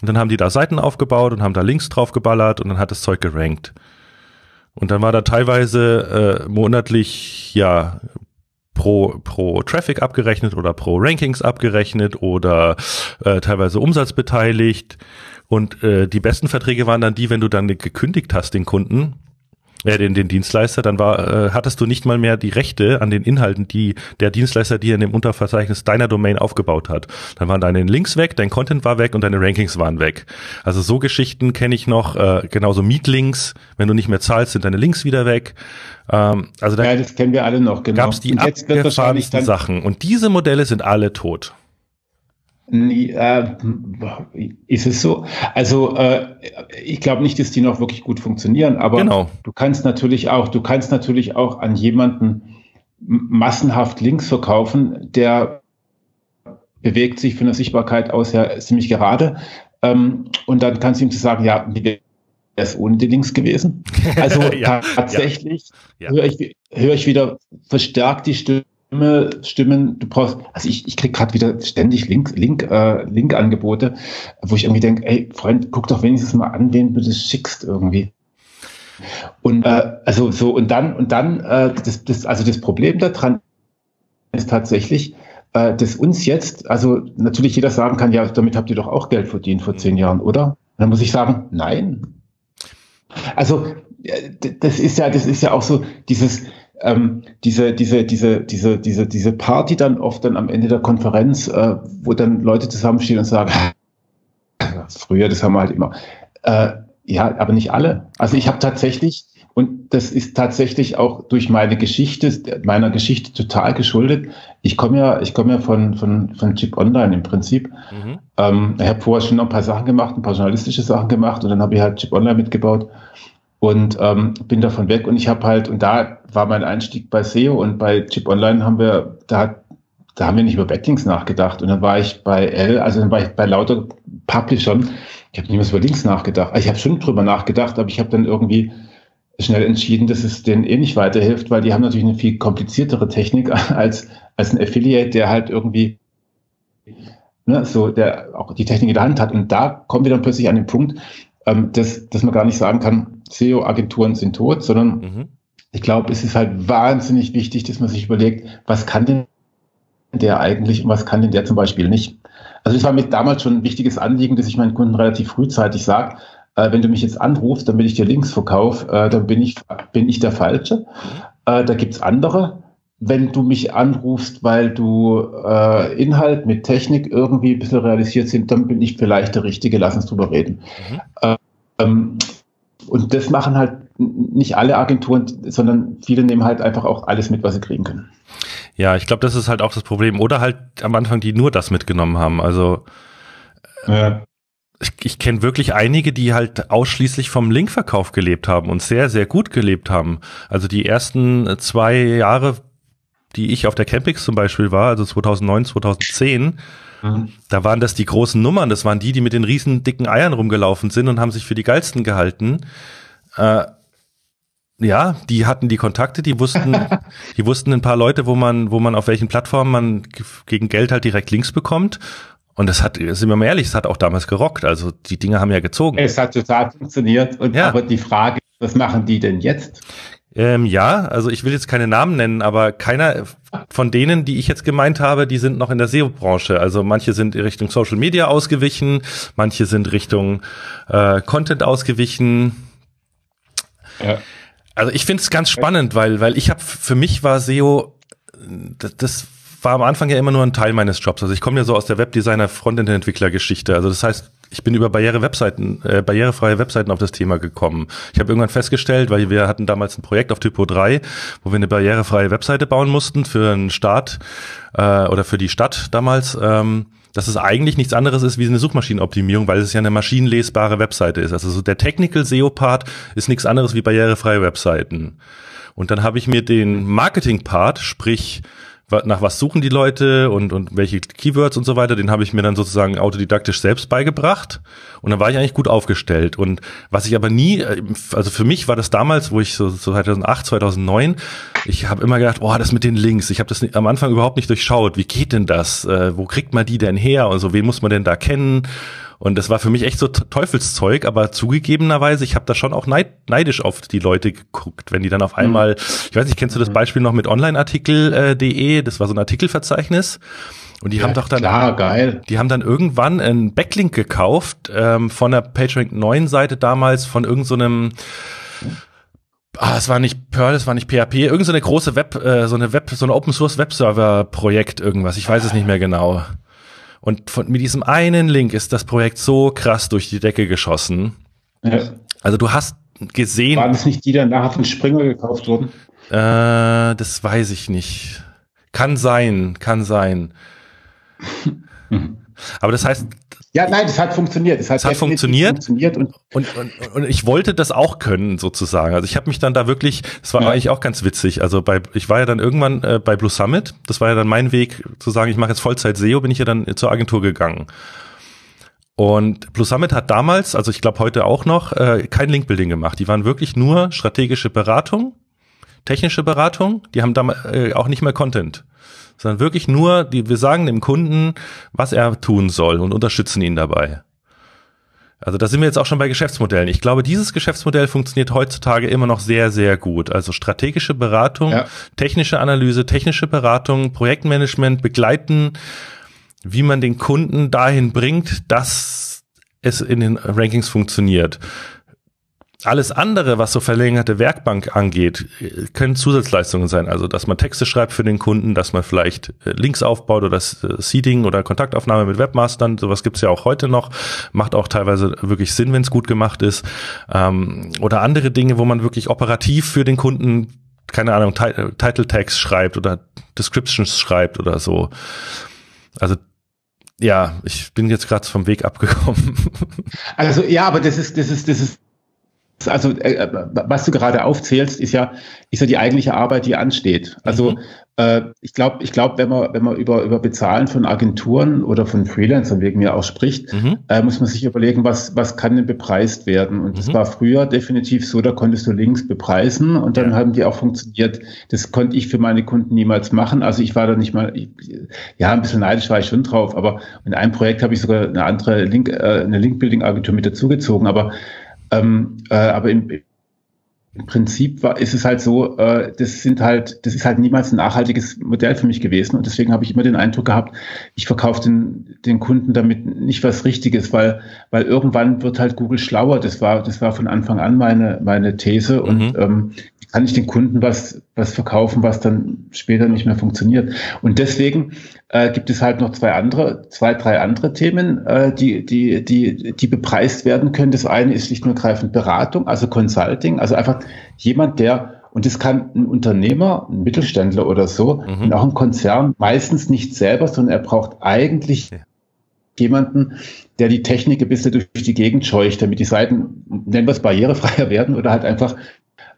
und dann haben die da Seiten aufgebaut und haben da Links drauf geballert und dann hat das Zeug gerankt. Und dann war da teilweise äh, monatlich ja pro, pro Traffic abgerechnet oder pro Rankings abgerechnet oder äh, teilweise Umsatz beteiligt. Und äh, die besten Verträge waren dann die, wenn du dann gekündigt hast, den Kunden, äh, den, den Dienstleister, dann war, äh, hattest du nicht mal mehr die Rechte an den Inhalten, die der Dienstleister dir in dem Unterverzeichnis deiner Domain aufgebaut hat. Dann waren deine Links weg, dein Content war weg und deine Rankings waren weg. Also so Geschichten kenne ich noch, äh, genauso Meetlinks, wenn du nicht mehr zahlst, sind deine Links wieder weg. Ähm, also da ja, das kennen wir alle noch, genau. Gab es die abgefahrensten Sachen. Und diese Modelle sind alle tot. Äh, ist es so? Also äh, ich glaube nicht, dass die noch wirklich gut funktionieren, aber genau. du kannst natürlich auch, du kannst natürlich auch an jemanden massenhaft Links verkaufen, der bewegt sich von der Sichtbarkeit aus ja ziemlich gerade. Ähm, und dann kannst du ihm zu sagen, ja, wie wäre es ohne die Links gewesen? Also ja, tatsächlich ja. höre ich, hör ich wieder verstärkt die Stimme Stimme, Stimmen, du brauchst, also ich, ich krieg gerade wieder ständig Link, Link, äh, Link-Angebote, wo ich irgendwie denke, ey, Freund, guck doch wenigstens mal an, wen du das schickst irgendwie. Und äh, also so, und dann, und dann, äh, das, das, also das Problem daran ist tatsächlich, äh, dass uns jetzt, also natürlich jeder sagen kann, ja, damit habt ihr doch auch Geld verdient vor zehn Jahren, oder? Und dann muss ich sagen, nein. Also äh, das ist ja, das ist ja auch so dieses, ähm, diese, diese, diese, diese, diese, diese Party dann oft dann am Ende der Konferenz, äh, wo dann Leute zusammenstehen und sagen, früher, das haben wir halt immer. Äh, ja, aber nicht alle. Also ich habe tatsächlich, und das ist tatsächlich auch durch meine Geschichte, meiner Geschichte total geschuldet. Ich komme ja, ich komme ja von, von, von Chip Online im Prinzip. Mhm. Ähm, ich habe vorher schon noch ein paar Sachen gemacht, ein paar journalistische Sachen gemacht und dann habe ich halt Chip Online mitgebaut und ähm, bin davon weg. Und ich habe halt, und da war mein Einstieg bei SEO und bei Chip Online haben wir, da, da haben wir nicht über Backlinks nachgedacht. Und dann war ich bei L, also dann war ich bei lauter Publishern, ich habe nicht mehr über Links nachgedacht, also ich habe schon drüber nachgedacht, aber ich habe dann irgendwie schnell entschieden, dass es denen eh nicht weiterhilft, weil die haben natürlich eine viel kompliziertere Technik als, als ein Affiliate, der halt irgendwie ne, so der auch die Technik in der Hand hat. Und da kommen wir dann plötzlich an den Punkt, ähm, dass, dass man gar nicht sagen kann, SEO-Agenturen sind tot, sondern mhm. ich glaube, es ist halt wahnsinnig wichtig, dass man sich überlegt, was kann denn der eigentlich und was kann denn der zum Beispiel nicht. Also das war mir damals schon ein wichtiges Anliegen, dass ich meinen Kunden relativ frühzeitig sage, äh, wenn du mich jetzt anrufst, damit ich dir Links verkaufe, äh, dann bin ich, bin ich der Falsche. Mhm. Äh, da gibt's andere. Wenn du mich anrufst, weil du äh, Inhalt mit Technik irgendwie ein bisschen realisiert sind, dann bin ich vielleicht der Richtige, lass uns drüber reden. Mhm. Ähm, und das machen halt nicht alle Agenturen, sondern viele nehmen halt einfach auch alles mit, was sie kriegen können. Ja, ich glaube, das ist halt auch das Problem. Oder halt am Anfang, die nur das mitgenommen haben. Also ja. ich, ich kenne wirklich einige, die halt ausschließlich vom Linkverkauf gelebt haben und sehr, sehr gut gelebt haben. Also die ersten zwei Jahre, die ich auf der Campix zum Beispiel war, also 2009, 2010, Mhm. Da waren das die großen Nummern, das waren die, die mit den riesen dicken Eiern rumgelaufen sind und haben sich für die geilsten gehalten. Äh, ja, die hatten die Kontakte, die wussten, die wussten ein paar Leute, wo man, wo man auf welchen Plattformen man gegen Geld halt direkt Links bekommt. Und das hat, sind wir mal ehrlich, es hat auch damals gerockt. Also die Dinge haben ja gezogen. Es hat total funktioniert. Und ja. aber die Frage, was machen die denn jetzt? Ähm, ja, also ich will jetzt keine Namen nennen, aber keiner von denen, die ich jetzt gemeint habe, die sind noch in der SEO-Branche. Also manche sind Richtung Social Media ausgewichen, manche sind Richtung äh, Content ausgewichen. Ja. Also ich finde es ganz spannend, weil, weil ich habe, für mich war SEO, das, das war am Anfang ja immer nur ein Teil meines Jobs. Also ich komme ja so aus der Webdesigner Frontend-Entwickler-Geschichte. Also das heißt, ich bin über barriere Webseiten, äh, barrierefreie Webseiten auf das Thema gekommen. Ich habe irgendwann festgestellt, weil wir hatten damals ein Projekt auf Typo 3, wo wir eine barrierefreie Webseite bauen mussten für einen Staat äh, oder für die Stadt damals. Ähm, dass es eigentlich nichts anderes ist wie eine Suchmaschinenoptimierung, weil es ja eine maschinenlesbare Webseite ist. Also so der Technical SEO-Part ist nichts anderes wie barrierefreie Webseiten. Und dann habe ich mir den Marketing-Part, sprich nach was suchen die Leute und, und welche Keywords und so weiter, den habe ich mir dann sozusagen autodidaktisch selbst beigebracht und dann war ich eigentlich gut aufgestellt. Und was ich aber nie, also für mich war das damals, wo ich so, so 2008, 2009, ich habe immer gedacht, oh, das mit den Links, ich habe das am Anfang überhaupt nicht durchschaut, wie geht denn das, äh, wo kriegt man die denn her? Und so, wen muss man denn da kennen und das war für mich echt so Teufelszeug, aber zugegebenerweise, ich habe da schon auch neid, neidisch auf die Leute geguckt, wenn die dann auf mhm. einmal, ich weiß nicht, kennst du das mhm. Beispiel noch mit onlineartikel.de, das war so ein Artikelverzeichnis. Und die ja, haben doch dann, klar, geil. die haben dann irgendwann einen Backlink gekauft ähm, von der PageRank 9 Seite damals von irgendeinem so Ah, es war nicht Perl, es war nicht PHP, irgend so eine große Web, äh, so eine Web, so eine Open Source Webserver Projekt irgendwas. Ich weiß es nicht mehr genau. Und von, mit diesem einen Link ist das Projekt so krass durch die Decke geschossen. Ja. Also du hast gesehen. Waren es nicht die, die nachher von Springer gekauft wurden? Äh, das weiß ich nicht. Kann sein, kann sein. Aber das heißt, ja, nein, das hat funktioniert. Das hat, hat funktioniert. funktioniert und, und, und, und, ich wollte das auch können, sozusagen. Also ich habe mich dann da wirklich, das war ja. eigentlich auch ganz witzig. Also bei, ich war ja dann irgendwann äh, bei Blue Summit, das war ja dann mein Weg zu sagen, ich mache jetzt Vollzeit SEO, bin ich ja dann zur Agentur gegangen. Und Blue Summit hat damals, also ich glaube heute auch noch, äh, kein Linkbuilding gemacht. Die waren wirklich nur strategische Beratung, technische Beratung. Die haben damals äh, auch nicht mehr Content sondern wirklich nur, die, wir sagen dem Kunden, was er tun soll und unterstützen ihn dabei. Also da sind wir jetzt auch schon bei Geschäftsmodellen. Ich glaube, dieses Geschäftsmodell funktioniert heutzutage immer noch sehr, sehr gut. Also strategische Beratung, ja. technische Analyse, technische Beratung, Projektmanagement, begleiten, wie man den Kunden dahin bringt, dass es in den Rankings funktioniert. Alles andere, was so verlängerte Werkbank angeht, können Zusatzleistungen sein. Also, dass man Texte schreibt für den Kunden, dass man vielleicht äh, Links aufbaut oder das äh, Seeding oder Kontaktaufnahme mit Webmastern. Sowas gibt's ja auch heute noch. Macht auch teilweise wirklich Sinn, wenn es gut gemacht ist. Ähm, oder andere Dinge, wo man wirklich operativ für den Kunden, keine Ahnung, Title Tags schreibt oder Descriptions schreibt oder so. Also ja, ich bin jetzt gerade vom Weg abgekommen. Also ja, aber das ist, das ist, das ist also äh, was du gerade aufzählst, ist ja, ist ja die eigentliche Arbeit, die ansteht. Also mhm. äh, ich glaube, ich glaube, wenn man wenn man über über Bezahlen von Agenturen oder von Freelancern wegen mir auch spricht, mhm. äh, muss man sich überlegen, was was kann denn bepreist werden. Und mhm. das war früher definitiv so, da konntest du Links bepreisen und dann ja. haben die auch funktioniert. Das konnte ich für meine Kunden niemals machen. Also ich war da nicht mal, ich, ja, ein bisschen neidisch war ich schon drauf, aber in einem Projekt habe ich sogar eine andere Link, äh, eine Link-Building-Agentur mit dazugezogen. Aber ähm, äh, aber im, im Prinzip war, ist es halt so, äh, das sind halt, das ist halt niemals ein nachhaltiges Modell für mich gewesen und deswegen habe ich immer den Eindruck gehabt, ich verkaufe den, den Kunden damit nicht was Richtiges, weil, weil irgendwann wird halt Google schlauer. Das war, das war von Anfang an meine, meine These und mhm. ähm, kann ich den Kunden was, was verkaufen, was dann später nicht mehr funktioniert. Und deswegen äh, gibt es halt noch zwei andere, zwei, drei andere Themen, äh, die, die, die, die bepreist werden können. Das eine ist schlicht und ergreifend Beratung, also Consulting, also einfach jemand, der und das kann ein Unternehmer, ein Mittelständler oder so, mhm. und auch ein Konzern, meistens nicht selber, sondern er braucht eigentlich ja. jemanden, der die Technik ein bisschen durch die Gegend scheucht, damit die Seiten, nennen wir es barrierefreier werden oder halt einfach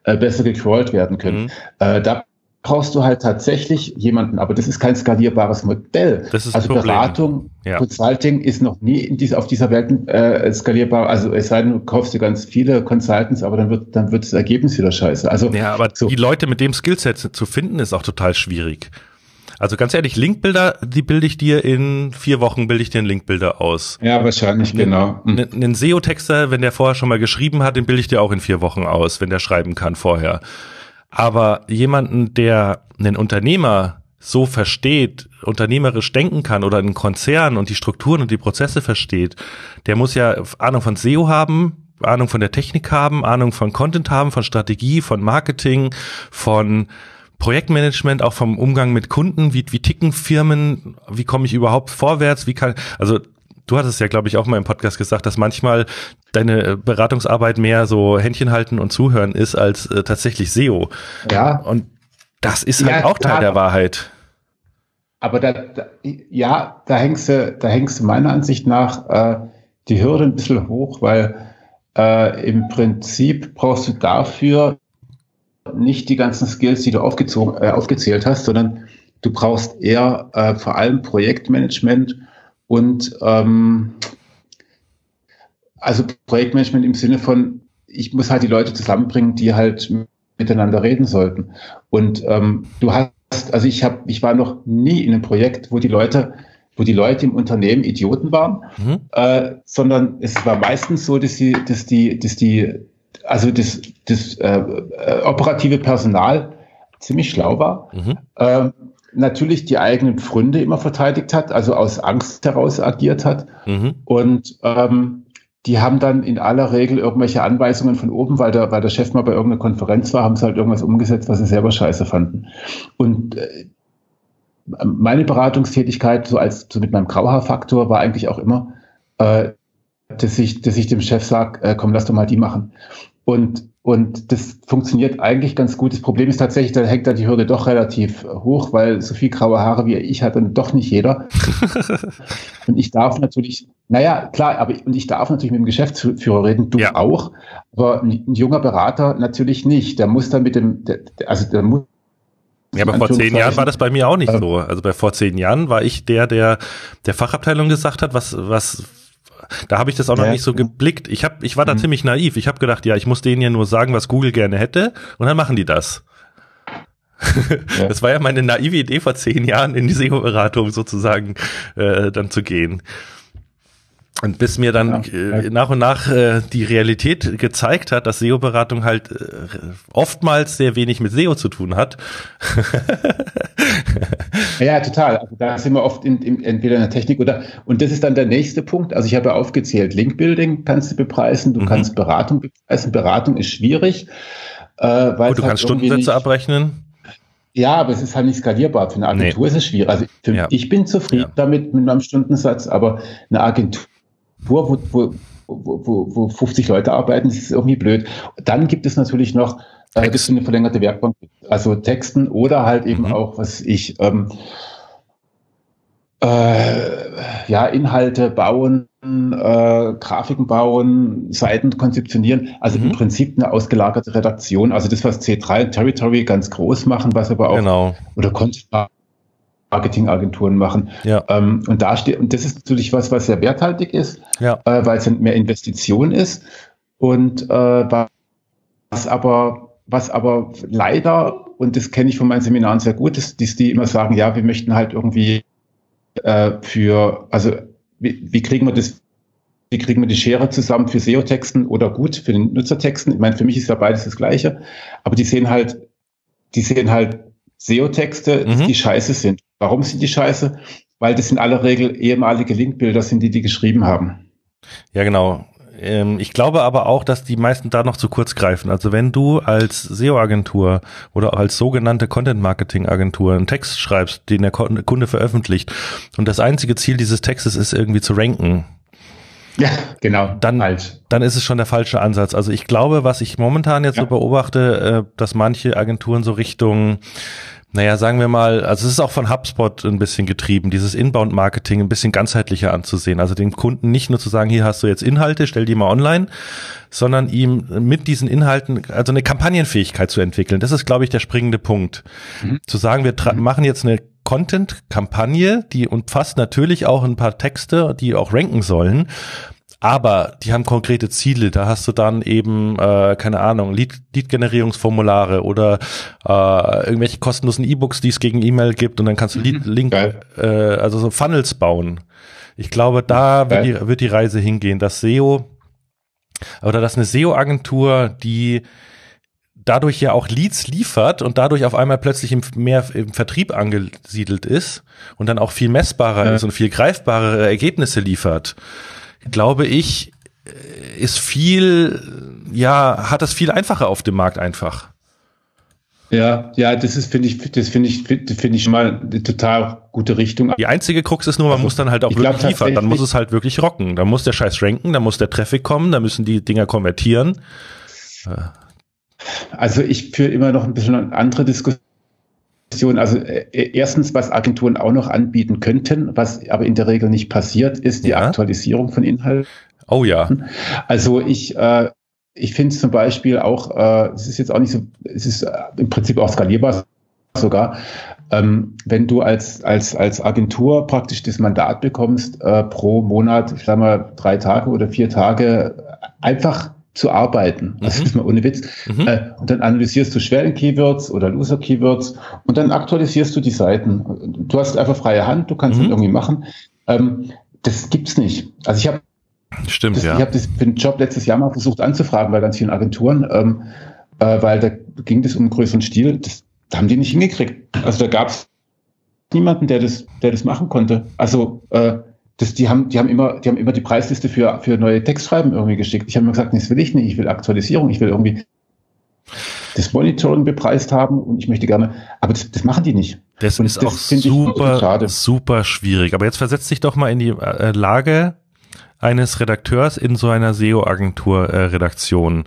äh, besser gecrawlt werden können. Mhm. Äh, da brauchst du halt tatsächlich jemanden, aber das ist kein skalierbares Modell. Das ist also Problem. Beratung, ja. Consulting ist noch nie in dieser, auf dieser Welt äh, skalierbar. Also es sei denn, du kaufst dir ganz viele Consultants, aber dann wird, dann wird das Ergebnis wieder scheiße. Also ja, aber so. die Leute mit dem Skillset zu finden ist auch total schwierig. Also ganz ehrlich, Linkbilder, die bilde ich dir in vier Wochen, bilde ich dir einen Linkbilder aus. Ja, wahrscheinlich, genau. Hm. Einen SEO-Texter, wenn der vorher schon mal geschrieben hat, den bilde ich dir auch in vier Wochen aus, wenn der schreiben kann vorher. Aber jemanden, der einen Unternehmer so versteht, unternehmerisch denken kann oder einen Konzern und die Strukturen und die Prozesse versteht, der muss ja Ahnung von SEO haben, Ahnung von der Technik haben, Ahnung von Content haben, von Strategie, von Marketing, von Projektmanagement, auch vom Umgang mit Kunden, wie, wie ticken Firmen, wie komme ich überhaupt vorwärts, wie kann, also du hattest ja, glaube ich, auch mal im Podcast gesagt, dass manchmal deine Beratungsarbeit mehr so Händchen halten und zuhören ist als äh, tatsächlich SEO. Ja. Und das ist halt ja, auch Teil der Wahrheit. Aber da, da, ja, da hängst du, da hängst du meiner Ansicht nach äh, die Hürde ein bisschen hoch, weil äh, im Prinzip brauchst du dafür nicht die ganzen Skills, die du aufgezogen, äh, aufgezählt hast, sondern du brauchst eher äh, vor allem Projektmanagement und ähm, also Projektmanagement im Sinne von, ich muss halt die Leute zusammenbringen, die halt miteinander reden sollten. Und ähm, du hast, also ich habe, ich war noch nie in einem Projekt, wo die Leute wo die Leute im Unternehmen Idioten waren, mhm. äh, sondern es war meistens so, dass die, dass die, dass die, also das, das äh, äh, operative Personal ziemlich schlau war. Mhm. Äh, natürlich die eigenen Pfründe immer verteidigt hat, also aus Angst heraus agiert hat. Mhm. Und ähm, die haben dann in aller Regel irgendwelche Anweisungen von oben, weil der, weil der Chef mal bei irgendeiner Konferenz war, haben sie halt irgendwas umgesetzt, was sie selber scheiße fanden. Und äh, meine Beratungstätigkeit, so als so mit meinem Grauhaarfaktor, war eigentlich auch immer, äh, dass ich, dass ich dem Chef sage, äh, komm, lass doch mal die machen. Und, und das funktioniert eigentlich ganz gut. Das Problem ist tatsächlich, da hängt da die Hürde doch relativ hoch, weil so viel graue Haare wie ich hat dann doch nicht jeder. und ich darf natürlich, naja, klar, aber und ich darf natürlich mit dem Geschäftsführer reden, du ja. auch, aber ein, ein, junger Berater natürlich nicht. Der muss dann mit dem, der, also der muss ja, aber vor zehn Jahren war das bei mir auch nicht so. Also bei vor zehn Jahren war ich der, der der Fachabteilung gesagt hat, was was da habe ich das auch noch ja, nicht so geblickt. Ich hab, ich war da mhm. ziemlich naiv. Ich habe gedacht, ja, ich muss denen ja nur sagen, was Google gerne hätte, und dann machen die das. Ja. Das war ja meine naive Idee vor zehn Jahren in die SEO-Beratung sozusagen äh, dann zu gehen. Und bis mir dann ja, äh, nach und nach äh, die Realität gezeigt hat, dass SEO-Beratung halt äh, oftmals sehr wenig mit SEO zu tun hat. ja, total. Also da sind wir oft in, in, entweder in der Technik oder und das ist dann der nächste Punkt. Also ich habe ja aufgezählt, Linkbuilding kannst du bepreisen, du mhm. kannst Beratung bepreisen. Beratung ist schwierig. Äh, weil Gut, du halt kannst Stundensätze nicht, abrechnen. Ja, aber es ist halt nicht skalierbar. Für eine Agentur nee. ist es schwierig. Also für, ja. ich bin zufrieden ja. damit mit meinem Stundensatz, aber eine Agentur wo, wo, wo, wo, wo 50 Leute arbeiten, das ist irgendwie blöd. Dann gibt es natürlich noch äh, das eine verlängerte Werkbank, also Texten oder halt eben mhm. auch, was ich, ähm, äh, ja, Inhalte bauen, äh, Grafiken bauen, Seiten konzeptionieren, also mhm. im Prinzip eine ausgelagerte Redaktion, also das, was C3 Territory ganz groß machen, was aber auch, genau. oder Content Marketingagenturen machen. Ja. Ähm, und da steht, und das ist natürlich was, was sehr werthaltig ist, ja. äh, weil es mehr Investition ist und äh, was aber was aber leider, und das kenne ich von meinen Seminaren sehr gut, ist, dass die immer sagen, ja, wir möchten halt irgendwie äh, für, also wie, wie kriegen wir das, wie kriegen wir die Schere zusammen für SEO-Texten oder gut für den Nutzertexten? Ich meine, für mich ist ja beides das Gleiche, aber die sehen halt, die sehen halt SEO-Texte, mhm. die scheiße sind. Warum sind die scheiße? Weil das in aller Regel ehemalige Linkbilder sind, die die geschrieben haben. Ja, genau. Ähm, ich glaube aber auch, dass die meisten da noch zu kurz greifen. Also wenn du als SEO-Agentur oder als sogenannte Content-Marketing-Agentur einen Text schreibst, den der Kunde veröffentlicht und das einzige Ziel dieses Textes ist irgendwie zu ranken, ja, genau. Dann, Falsch. dann ist es schon der falsche Ansatz. Also ich glaube, was ich momentan jetzt ja. so beobachte, äh, dass manche Agenturen so Richtung naja, sagen wir mal, also es ist auch von HubSpot ein bisschen getrieben, dieses Inbound-Marketing ein bisschen ganzheitlicher anzusehen. Also dem Kunden nicht nur zu sagen, hier hast du jetzt Inhalte, stell die mal online, sondern ihm mit diesen Inhalten, also eine Kampagnenfähigkeit zu entwickeln. Das ist, glaube ich, der springende Punkt. Mhm. Zu sagen, wir mhm. machen jetzt eine Content-Kampagne, die umfasst natürlich auch ein paar Texte, die auch ranken sollen. Aber die haben konkrete Ziele. Da hast du dann eben, äh, keine Ahnung, Lead-Generierungsformulare Lead oder äh, irgendwelche kostenlosen E-Books, die es gegen E-Mail gibt und dann kannst du Lead, mhm. Link, äh, also so Funnels bauen. Ich glaube, da wird die, wird die Reise hingehen, dass SEO oder dass eine SEO-Agentur, die dadurch ja auch Leads liefert und dadurch auf einmal plötzlich im, mehr im Vertrieb angesiedelt ist und dann auch viel messbarer ja. ist und viel greifbare Ergebnisse liefert glaube ich, ist viel, ja, hat das viel einfacher auf dem Markt einfach. Ja, ja, das ist, finde ich, das finde ich, finde ich schon mal eine total gute Richtung. Die einzige Krux ist nur, man also, muss dann halt auch wirklich glaub, liefern. Dann muss es halt wirklich rocken. Dann muss der Scheiß ranken, dann muss der Traffic kommen, dann müssen die Dinger konvertieren. Also ich führe immer noch ein bisschen eine andere Diskussion. Also äh, erstens, was Agenturen auch noch anbieten könnten, was aber in der Regel nicht passiert, ist die ja. Aktualisierung von Inhalten. Oh ja. Also ich, äh, ich finde zum Beispiel auch, äh, es ist jetzt auch nicht so, es ist äh, im Prinzip auch skalierbar sogar, ähm, wenn du als, als, als Agentur praktisch das Mandat bekommst, äh, pro Monat, ich sag mal, drei Tage oder vier Tage einfach zu arbeiten. Das mhm. ist mal ohne Witz. Mhm. Äh, und dann analysierst du Schwellen-Keywords oder Loser-Keywords und dann aktualisierst du die Seiten. Du hast einfach freie Hand, du kannst mhm. das irgendwie machen. Ähm, das gibt's nicht. Also ich habe Stimmt, das, ja. Ich habe das für den Job letztes Jahr mal versucht anzufragen bei ganz vielen Agenturen, ähm, äh, weil da ging das um einen größeren Stil. Das, da haben die nicht hingekriegt. Also da gab es niemanden, der das, der das machen konnte. Also äh, das, die haben, die haben immer, die haben immer die Preisliste für, für neue Textschreiben irgendwie geschickt. Ich habe mir gesagt, nee, das will ich nicht. Ich will Aktualisierung. Ich will irgendwie das Monitoring bepreist haben und ich möchte gerne, aber das, das machen die nicht. Das und ist das auch super, super schwierig. Aber jetzt versetz dich doch mal in die äh, Lage eines Redakteurs in so einer SEO-Agentur-Redaktion,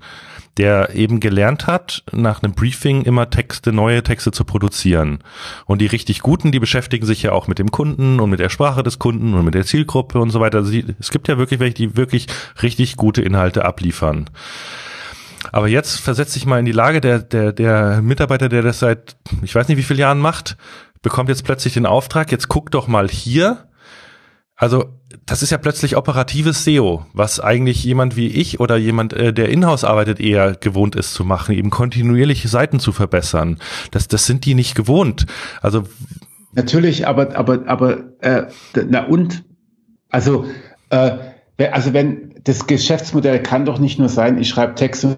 der eben gelernt hat, nach einem Briefing immer Texte, neue Texte zu produzieren. Und die richtig guten, die beschäftigen sich ja auch mit dem Kunden und mit der Sprache des Kunden und mit der Zielgruppe und so weiter. Also es gibt ja wirklich welche, die wirklich richtig gute Inhalte abliefern. Aber jetzt versetzt sich mal in die Lage der, der, der Mitarbeiter, der das seit, ich weiß nicht wie viele Jahren macht, bekommt jetzt plötzlich den Auftrag, jetzt guck doch mal hier, also das ist ja plötzlich operatives SEO, was eigentlich jemand wie ich oder jemand, äh, der in-house arbeitet, eher gewohnt ist zu machen, eben kontinuierliche Seiten zu verbessern. Das, das sind die nicht gewohnt. Also natürlich, aber aber aber äh, na und also äh, also wenn das Geschäftsmodell kann doch nicht nur sein, ich schreibe Texte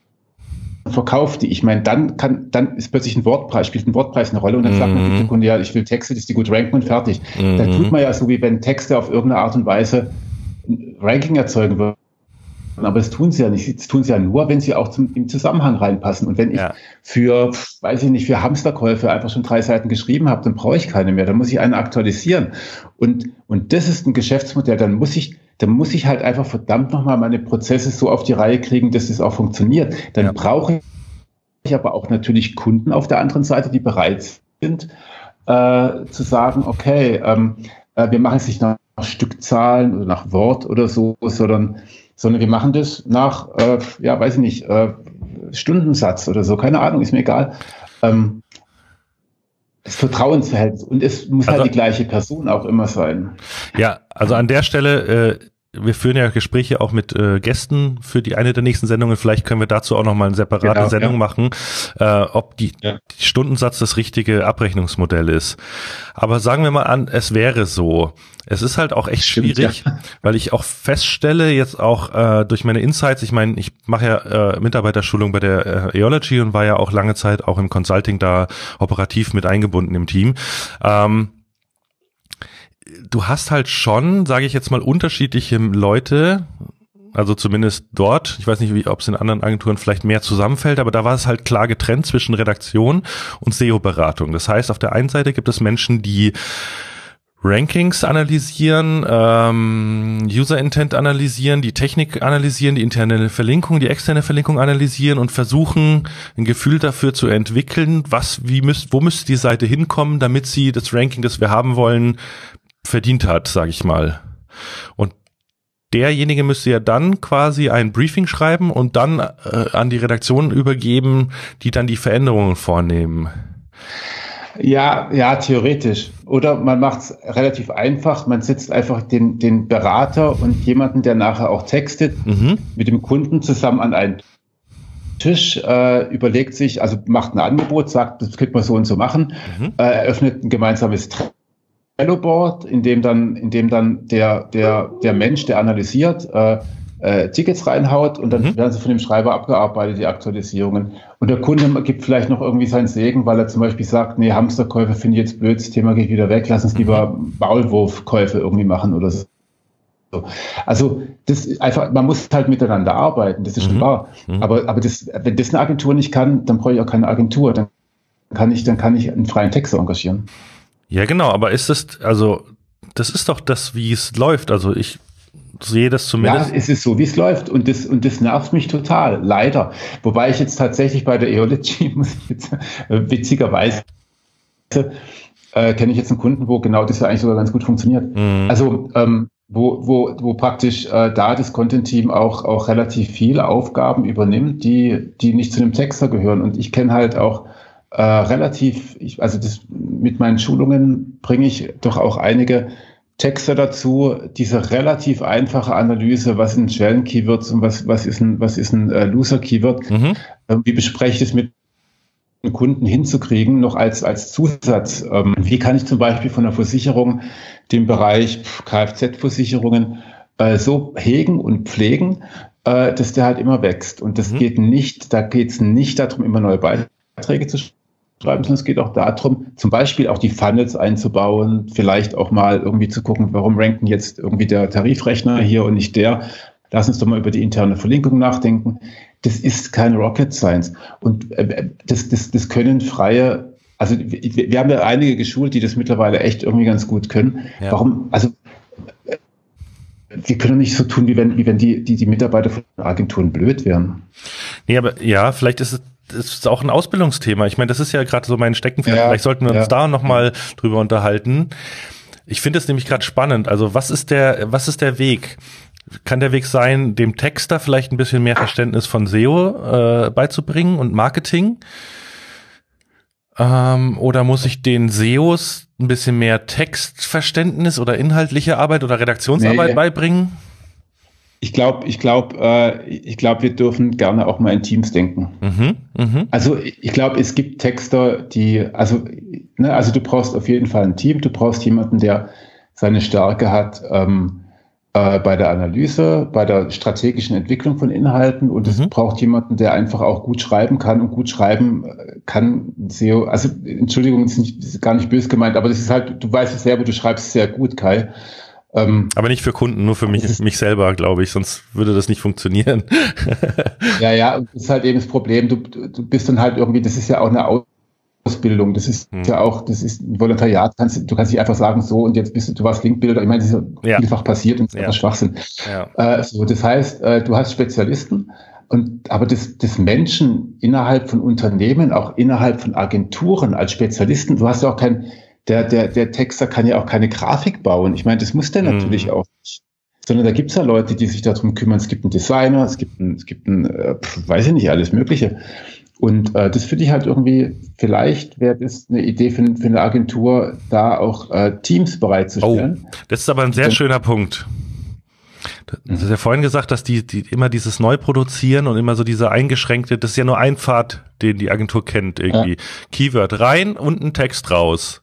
verkauft die. Ich meine, dann kann, dann ist plötzlich ein Wortpreis, spielt ein Wortpreis eine Rolle und dann mhm. sagt man der mhm. Kunde, ja, ich will Texte, dass die gut ranken und fertig. Mhm. Dann tut man ja so, wie wenn Texte auf irgendeine Art und Weise ein Ranking erzeugen würden. Aber das tun sie ja nicht. Das tun sie ja nur, wenn sie auch zum, im Zusammenhang reinpassen. Und wenn ich ja. für, weiß ich nicht, für Hamsterkäufe einfach schon drei Seiten geschrieben habe, dann brauche ich keine mehr. Dann muss ich eine aktualisieren. Und, und das ist ein Geschäftsmodell. Dann muss ich, dann muss ich halt einfach verdammt nochmal meine Prozesse so auf die Reihe kriegen, dass das auch funktioniert. Dann ja. brauche ich aber auch natürlich Kunden auf der anderen Seite, die bereit sind, äh, zu sagen, okay, ähm, äh, wir machen es nicht nach Stückzahlen oder nach Wort oder so, sondern, sondern wir machen das nach, äh, ja, weiß ich nicht, äh, Stundensatz oder so, keine Ahnung, ist mir egal. Ähm, das Vertrauensverhältnis und es muss halt also, halt die gleiche Person auch immer sein. Ja, also an der Stelle, äh, wir führen ja Gespräche auch mit äh, Gästen für die eine der nächsten Sendungen. Vielleicht können wir dazu auch noch mal eine separate genau, Sendung ja. machen, äh, ob die, ja. die Stundensatz das richtige Abrechnungsmodell ist. Aber sagen wir mal an, es wäre so. Es ist halt auch echt Stimmt, schwierig, ja. weil ich auch feststelle, jetzt auch äh, durch meine Insights, ich meine, ich mache ja äh, Mitarbeiterschulung bei der äh, Eology und war ja auch lange Zeit auch im Consulting da operativ mit eingebunden im Team. Ähm, du hast halt schon, sage ich jetzt mal, unterschiedliche Leute, also zumindest dort. Ich weiß nicht, ob es in anderen Agenturen vielleicht mehr zusammenfällt, aber da war es halt klar getrennt zwischen Redaktion und SEO-Beratung. Das heißt, auf der einen Seite gibt es Menschen, die Rankings analysieren, ähm, User Intent analysieren, die Technik analysieren, die interne Verlinkung, die externe Verlinkung analysieren und versuchen, ein Gefühl dafür zu entwickeln, was, wie müsst, wo müsste die Seite hinkommen, damit sie das Ranking, das wir haben wollen, verdient hat, sage ich mal. Und derjenige müsste ja dann quasi ein Briefing schreiben und dann äh, an die Redaktion übergeben, die dann die Veränderungen vornehmen. Ja, ja, theoretisch. Oder man macht es relativ einfach. Man setzt einfach den, den Berater und jemanden, der nachher auch textet, mhm. mit dem Kunden zusammen an einen Tisch, äh, überlegt sich, also macht ein Angebot, sagt, das könnte man so und so machen, mhm. äh, eröffnet ein gemeinsames Trello-Board, in dem dann, in dem dann der, der, der Mensch, der analysiert, äh, äh, Tickets reinhaut und dann mhm. werden sie von dem Schreiber abgearbeitet, die Aktualisierungen. Und der Kunde gibt vielleicht noch irgendwie seinen Segen, weil er zum Beispiel sagt, nee, Hamsterkäufe finde ich jetzt blöd, das Thema geht wieder weg, lass uns mhm. lieber Maulwurfkäufe irgendwie machen oder so. Also das einfach, man muss halt miteinander arbeiten, das ist schon mhm. wahr. Mhm. Aber, aber das, wenn das eine Agentur nicht kann, dann brauche ich auch keine Agentur. Dann kann ich, dann kann ich einen freien Texter engagieren. Ja, genau, aber ist das, also, das ist doch das, wie es läuft. Also ich sehe das zumindest. Ja, es ist so, wie es läuft. Und das, und das nervt mich total, leider. Wobei ich jetzt tatsächlich bei der Eology, muss ich jetzt, äh, witzigerweise, äh, kenne ich jetzt einen Kunden, wo genau das ja eigentlich sogar ganz gut funktioniert. Mhm. Also, ähm, wo, wo, wo praktisch äh, da das Content-Team auch, auch relativ viele Aufgaben übernimmt, die, die nicht zu einem Texter gehören. Und ich kenne halt auch äh, relativ, ich, also das, mit meinen Schulungen bringe ich doch auch einige Texte dazu, diese relativ einfache Analyse, was sind Schwellen-Keywords und was, was ist ein, was ist ein äh, Loser-Keyword, mhm. äh, wie bespreche ich es mit Kunden hinzukriegen, noch als, als Zusatz. Ähm, wie kann ich zum Beispiel von der Versicherung den Bereich Kfz-Versicherungen äh, so hegen und pflegen, äh, dass der halt immer wächst. Und das mhm. geht nicht, da geht es nicht darum, immer neue Beiträge zu schreiben, sondern es geht auch darum, zum Beispiel auch die Funnels einzubauen, vielleicht auch mal irgendwie zu gucken, warum ranken jetzt irgendwie der Tarifrechner hier und nicht der. Lass uns doch mal über die interne Verlinkung nachdenken. Das ist keine Rocket Science. Und äh, das, das, das können freie, also wir haben ja einige geschult, die das mittlerweile echt irgendwie ganz gut können. Ja. Warum, also wir können nicht so tun, wie wenn, wie wenn die, die, die Mitarbeiter von Agenturen blöd wären. Nee, aber ja, vielleicht ist es das ist auch ein Ausbildungsthema. Ich meine, das ist ja gerade so mein Steckenpferd. Ja, Vielleicht sollten wir uns ja. da nochmal drüber unterhalten. Ich finde es nämlich gerade spannend. Also was ist der, was ist der Weg? Kann der Weg sein, dem Texter vielleicht ein bisschen mehr Verständnis von SEO äh, beizubringen und Marketing? Ähm, oder muss ich den SEOs ein bisschen mehr Textverständnis oder inhaltliche Arbeit oder Redaktionsarbeit nee. beibringen? Ich glaube, ich glaube, äh, ich glaube, wir dürfen gerne auch mal in Teams denken. Mhm, mh. Also ich glaube, es gibt Texter, die, also, ne, also du brauchst auf jeden Fall ein Team, du brauchst jemanden, der seine Stärke hat ähm, äh, bei der Analyse, bei der strategischen Entwicklung von Inhalten und mhm. es braucht jemanden, der einfach auch gut schreiben kann und gut schreiben äh, kann SEO, also Entschuldigung, ist, nicht, ist gar nicht böse gemeint, aber das ist halt, du weißt es selber, du schreibst sehr gut, Kai. Ähm, Aber nicht für Kunden, nur für mich, mich selber, glaube ich, sonst würde das nicht funktionieren. ja, ja, das ist halt eben das Problem. Du, du bist dann halt irgendwie, das ist ja auch eine Ausbildung, das ist hm. ja auch, das ist ein Volontariat, kannst, du kannst nicht einfach sagen, so und jetzt bist du, du warst Linkbilder, ich meine, das ist ja vielfach passiert und das ja. ist Schwachsinn. Ja. Äh, so, das heißt, äh, du hast Spezialisten, und, aber das, das Menschen innerhalb von Unternehmen, auch innerhalb von Agenturen als Spezialisten, du hast ja auch kein, der, der, der Texter kann ja auch keine Grafik bauen. Ich meine, das muss der mhm. natürlich auch nicht. Sondern da gibt es ja Leute, die sich darum kümmern. Es gibt einen Designer, es gibt einen, es gibt einen, äh, weiß ich nicht, alles Mögliche. Und äh, das finde ich halt irgendwie, vielleicht wäre das eine Idee für, für eine Agentur, da auch äh, Teams bereitzustellen. Oh, das ist aber ein sehr schöner Punkt. Du hast ja vorhin gesagt, dass die, die immer dieses Neuproduzieren und immer so diese eingeschränkte, das ist ja nur ein Pfad, den die Agentur kennt irgendwie. Ja. Keyword rein und ein Text raus.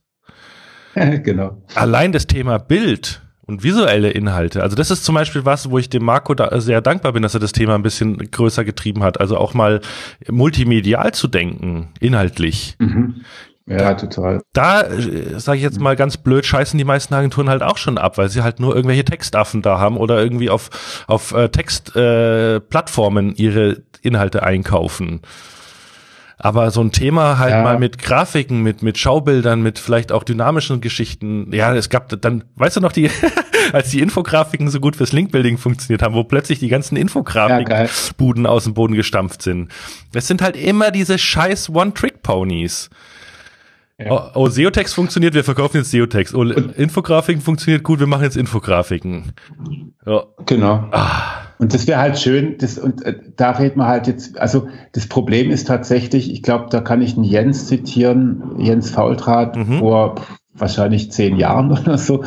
genau. Allein das Thema Bild und visuelle Inhalte. Also das ist zum Beispiel was, wo ich dem Marco da sehr dankbar bin, dass er das Thema ein bisschen größer getrieben hat. Also auch mal multimedial zu denken, inhaltlich. Mhm. Ja, da, total. Da, äh, sage ich jetzt mal ganz blöd, scheißen die meisten Agenturen halt auch schon ab, weil sie halt nur irgendwelche Textaffen da haben oder irgendwie auf, auf äh, Textplattformen äh, ihre Inhalte einkaufen. Aber so ein Thema halt ja. mal mit Grafiken, mit, mit Schaubildern, mit vielleicht auch dynamischen Geschichten. Ja, es gab dann, weißt du noch, die, als die Infografiken so gut fürs Linkbuilding funktioniert haben, wo plötzlich die ganzen Infografikbuden ja, aus dem Boden gestampft sind. Es sind halt immer diese scheiß One-Trick-Ponys. Ja. Oh, oh, SEO-Text funktioniert, wir verkaufen jetzt SEO-Text. Oh, Infografiken funktioniert gut, wir machen jetzt Infografiken. Ja. Genau. Ah. Und das wäre halt schön, das, und äh, da redet man halt jetzt, also das Problem ist tatsächlich, ich glaube, da kann ich einen Jens zitieren, Jens Faultrat mhm. vor wahrscheinlich zehn Jahren oder so,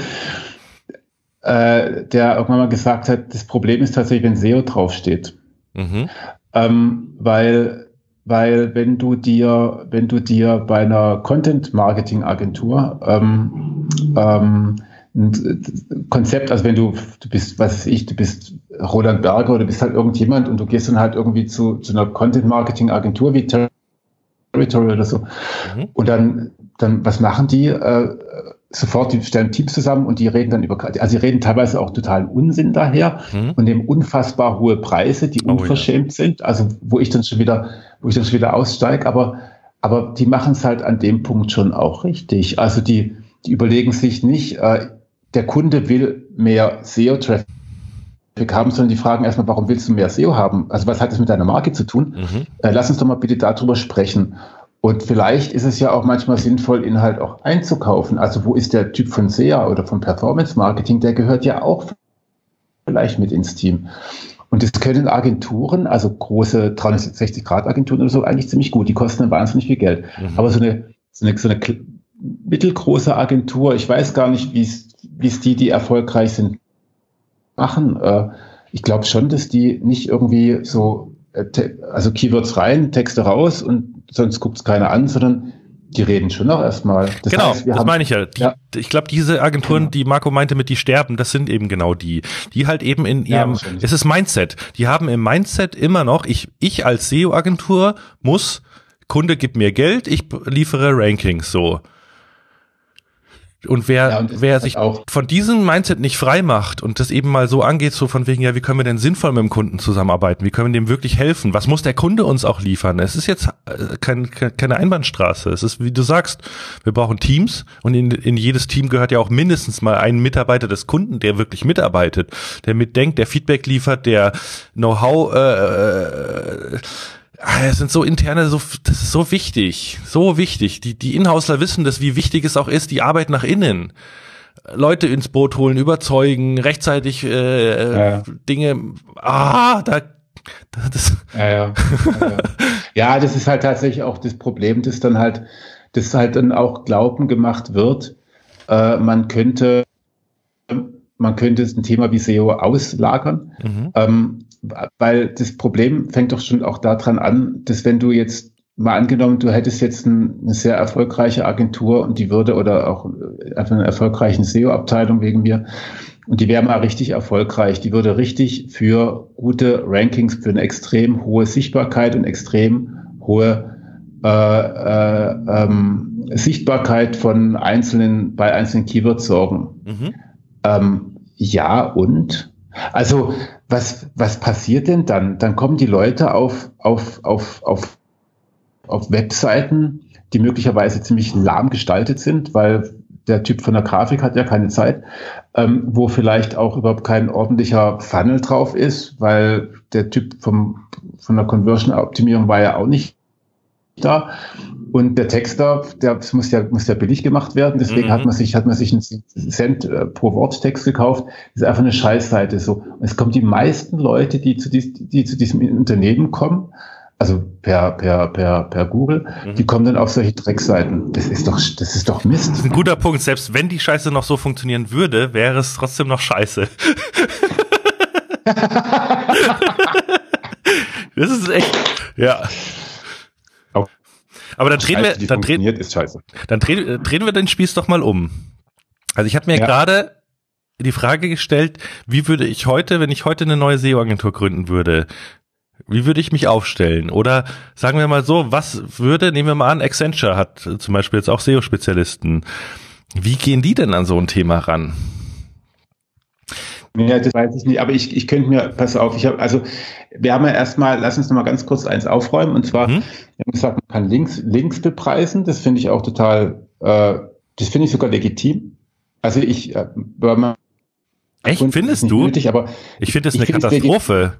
äh, der irgendwann mal gesagt hat, das Problem ist tatsächlich, wenn SEO draufsteht. Mhm. Ähm, weil, weil wenn du dir, wenn du dir bei einer Content-Marketing-Agentur ähm, ähm, ein Konzept, also wenn du, du bist, was weiß ich, du bist Roland Berger oder du bist halt irgendjemand und du gehst dann halt irgendwie zu, zu einer Content-Marketing-Agentur wie Territory oder so. Mhm. Und dann, dann, was machen die? Äh, sofort, die stellen Teams zusammen und die reden dann über, also sie reden teilweise auch totalen Unsinn daher mhm. und nehmen unfassbar hohe Preise, die unverschämt oh, ja. sind, also wo ich dann schon wieder, wo ich dann schon wieder aussteige, aber, aber die machen es halt an dem Punkt schon auch richtig. Also die, die überlegen sich nicht, äh, der Kunde will mehr SEO-Traffic haben, sondern die fragen erstmal, warum willst du mehr SEO haben? Also was hat das mit deiner Marke zu tun? Mhm. Äh, lass uns doch mal bitte darüber sprechen. Und vielleicht ist es ja auch manchmal sinnvoll, Inhalt auch einzukaufen. Also wo ist der Typ von SEA oder von Performance Marketing? Der gehört ja auch vielleicht mit ins Team. Und das können Agenturen, also große 360-Grad-Agenturen oder so, eigentlich ziemlich gut. Die kosten dann wahnsinnig viel Geld. Mhm. Aber so eine, so eine, so eine mittelgroße Agentur, ich weiß gar nicht, wie es die, die erfolgreich sind, machen. Äh, ich glaube schon, dass die nicht irgendwie so, äh, also Keywords rein, Texte raus und sonst guckt es keiner an, sondern die reden schon noch erstmal. Das genau, heißt, das haben, meine ich ja. Die, ja. Ich glaube, diese Agenturen, genau. die Marco meinte mit die sterben, das sind eben genau die, die halt eben in ihrem, ja, es ist Mindset. Die haben im Mindset immer noch, ich, ich als SEO-Agentur muss, Kunde gibt mir Geld, ich liefere Rankings so. Und wer, ja, und wer sich auch von diesem Mindset nicht frei macht und das eben mal so angeht, so von wegen, ja, wie können wir denn sinnvoll mit dem Kunden zusammenarbeiten? Wie können wir dem wirklich helfen? Was muss der Kunde uns auch liefern? Es ist jetzt äh, kein, keine Einbahnstraße. Es ist, wie du sagst, wir brauchen Teams und in, in jedes Team gehört ja auch mindestens mal ein Mitarbeiter des Kunden, der wirklich mitarbeitet, der mitdenkt, der Feedback liefert, der Know-how äh, äh es sind so interne, so, das ist so wichtig, so wichtig. Die, die Inhausler wissen das, wie wichtig es auch ist, die Arbeit nach innen. Leute ins Boot holen, überzeugen, rechtzeitig äh, ja. Dinge. Ah, da. Das. Ja, ja. ja, ja, das ist halt tatsächlich auch das Problem, dass dann halt, dass halt dann auch Glauben gemacht wird, äh, man könnte, man könnte ein Thema wie SEO auslagern. Mhm. Ähm, weil das Problem fängt doch schon auch daran an, dass wenn du jetzt mal angenommen, du hättest jetzt ein, eine sehr erfolgreiche Agentur und die würde oder auch einfach eine erfolgreiche SEO-Abteilung wegen mir und die wäre mal richtig erfolgreich. Die würde richtig für gute Rankings, für eine extrem hohe Sichtbarkeit und extrem hohe äh, äh, ähm, Sichtbarkeit von einzelnen, bei einzelnen Keywords sorgen. Mhm. Ähm, ja, und also was, was passiert denn dann? Dann kommen die Leute auf, auf, auf, auf, auf Webseiten, die möglicherweise ziemlich lahm gestaltet sind, weil der Typ von der Grafik hat ja keine Zeit, ähm, wo vielleicht auch überhaupt kein ordentlicher Funnel drauf ist, weil der Typ vom, von der Conversion-Optimierung war ja auch nicht da. Und der Texter, der muss ja, muss ja billig gemacht werden. Deswegen mhm. hat man sich, hat man sich einen Cent äh, pro Worttext gekauft. Das ist einfach eine Scheißseite. So. Und es kommen die meisten Leute, die zu, dies, die zu diesem Unternehmen kommen, also per, per, per, per Google, mhm. die kommen dann auf solche Dreckseiten. Das ist doch, das ist doch Mist. Das ist ein guter Punkt. Selbst wenn die Scheiße noch so funktionieren würde, wäre es trotzdem noch Scheiße. das ist echt, ja. Aber dann drehen wir, dann drehen, dann drehen, äh, drehen wir den Spieß doch mal um. Also ich habe mir ja. gerade die Frage gestellt, wie würde ich heute, wenn ich heute eine neue SEO-Agentur gründen würde, wie würde ich mich aufstellen? Oder sagen wir mal so, was würde, nehmen wir mal an, Accenture hat zum Beispiel jetzt auch SEO-Spezialisten. Wie gehen die denn an so ein Thema ran? Ja, das weiß ich nicht, aber ich, ich könnte mir, pass auf, ich habe, also wir haben ja erstmal, lass uns noch mal ganz kurz eins aufräumen und zwar, mhm. wir haben gesagt, man kann Links, Links bepreisen, das finde ich auch total, äh, das finde ich sogar legitim. Also ich, äh, man, Echt, findest du? Nötig, aber ich finde das eine Katastrophe.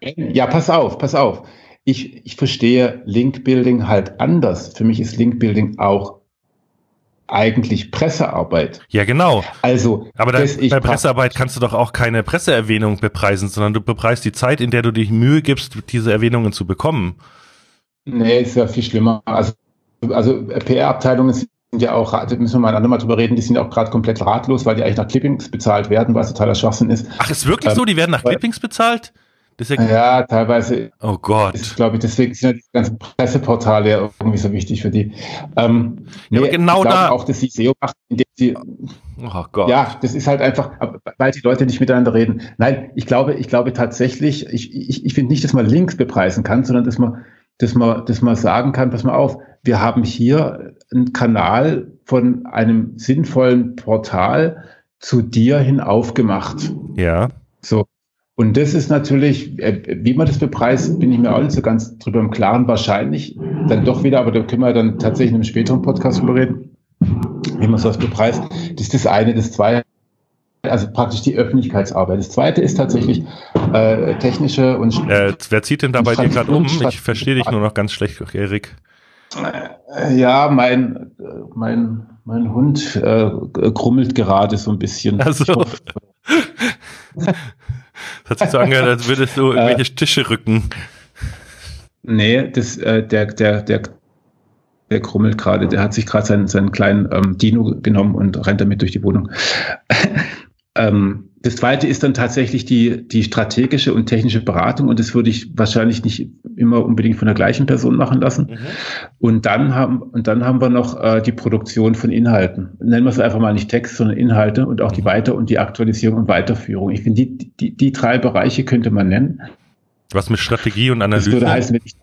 Ja, pass auf, pass auf. Ich, ich verstehe Link-Building halt anders. Für mich ist Link-Building auch eigentlich Pressearbeit. Ja, genau. Also, aber da, bei Pressearbeit kannst du doch auch keine Presseerwähnung bepreisen, sondern du bepreist die Zeit, in der du dich Mühe gibst, diese Erwähnungen zu bekommen. Nee, ist ja viel schlimmer. Also, also PR-Abteilungen sind ja auch, da müssen wir mal ein andermal drüber reden, die sind auch gerade komplett ratlos, weil die eigentlich nach Clippings bezahlt werden, was totaler Schwachsinn ist. Ach, ist wirklich ähm, so? Die werden nach Clippings bezahlt? Ja, ja, teilweise. Oh Gott. Ist, glaube ich, deswegen sind ja die ganzen Presseportale ja irgendwie so wichtig für die. Ähm, ja, nee, genau da. Auch, dass sie SEO macht, indem sie. Oh Gott. Ja, das ist halt einfach, weil die Leute nicht miteinander reden. Nein, ich glaube, ich glaube tatsächlich, ich, ich, ich finde nicht, dass man Links bepreisen kann, sondern dass man, dass man, dass man sagen kann, pass mal auf, wir haben hier einen Kanal von einem sinnvollen Portal zu dir hin aufgemacht. Ja. So. Und das ist natürlich, äh, wie man das bepreist, bin ich mir auch nicht so ganz drüber im Klaren. Wahrscheinlich dann doch wieder, aber da können wir dann tatsächlich in einem späteren Podcast drüber reden, wie man sowas bepreist. Das ist das eine. Das zweite, also praktisch die Öffentlichkeitsarbeit. Das zweite ist tatsächlich äh, technische und. Äh, wer zieht denn da bei dir gerade um? Ich verstehe dich nur noch ganz schlecht, Erik. Äh, ja, mein, mein, mein Hund äh, krummelt gerade so ein bisschen. Also. Das hat sich so angehört, als würdest du irgendwelche äh, Tische rücken. Nee, das, äh, der, der, der, der krummelt gerade. Der hat sich gerade seinen, seinen kleinen ähm, Dino genommen und rennt damit durch die Wohnung. ähm, das zweite ist dann tatsächlich die, die strategische und technische Beratung und das würde ich wahrscheinlich nicht immer unbedingt von der gleichen Person machen lassen. Mhm. Und dann haben, und dann haben wir noch äh, die Produktion von Inhalten. Nennen wir es einfach mal nicht Text, sondern Inhalte und auch die mhm. Weiter- und die Aktualisierung und Weiterführung. Ich finde, die, die, die drei Bereiche könnte man nennen. Was mit Strategie und Analyse? Das würde heißen, wenn ich,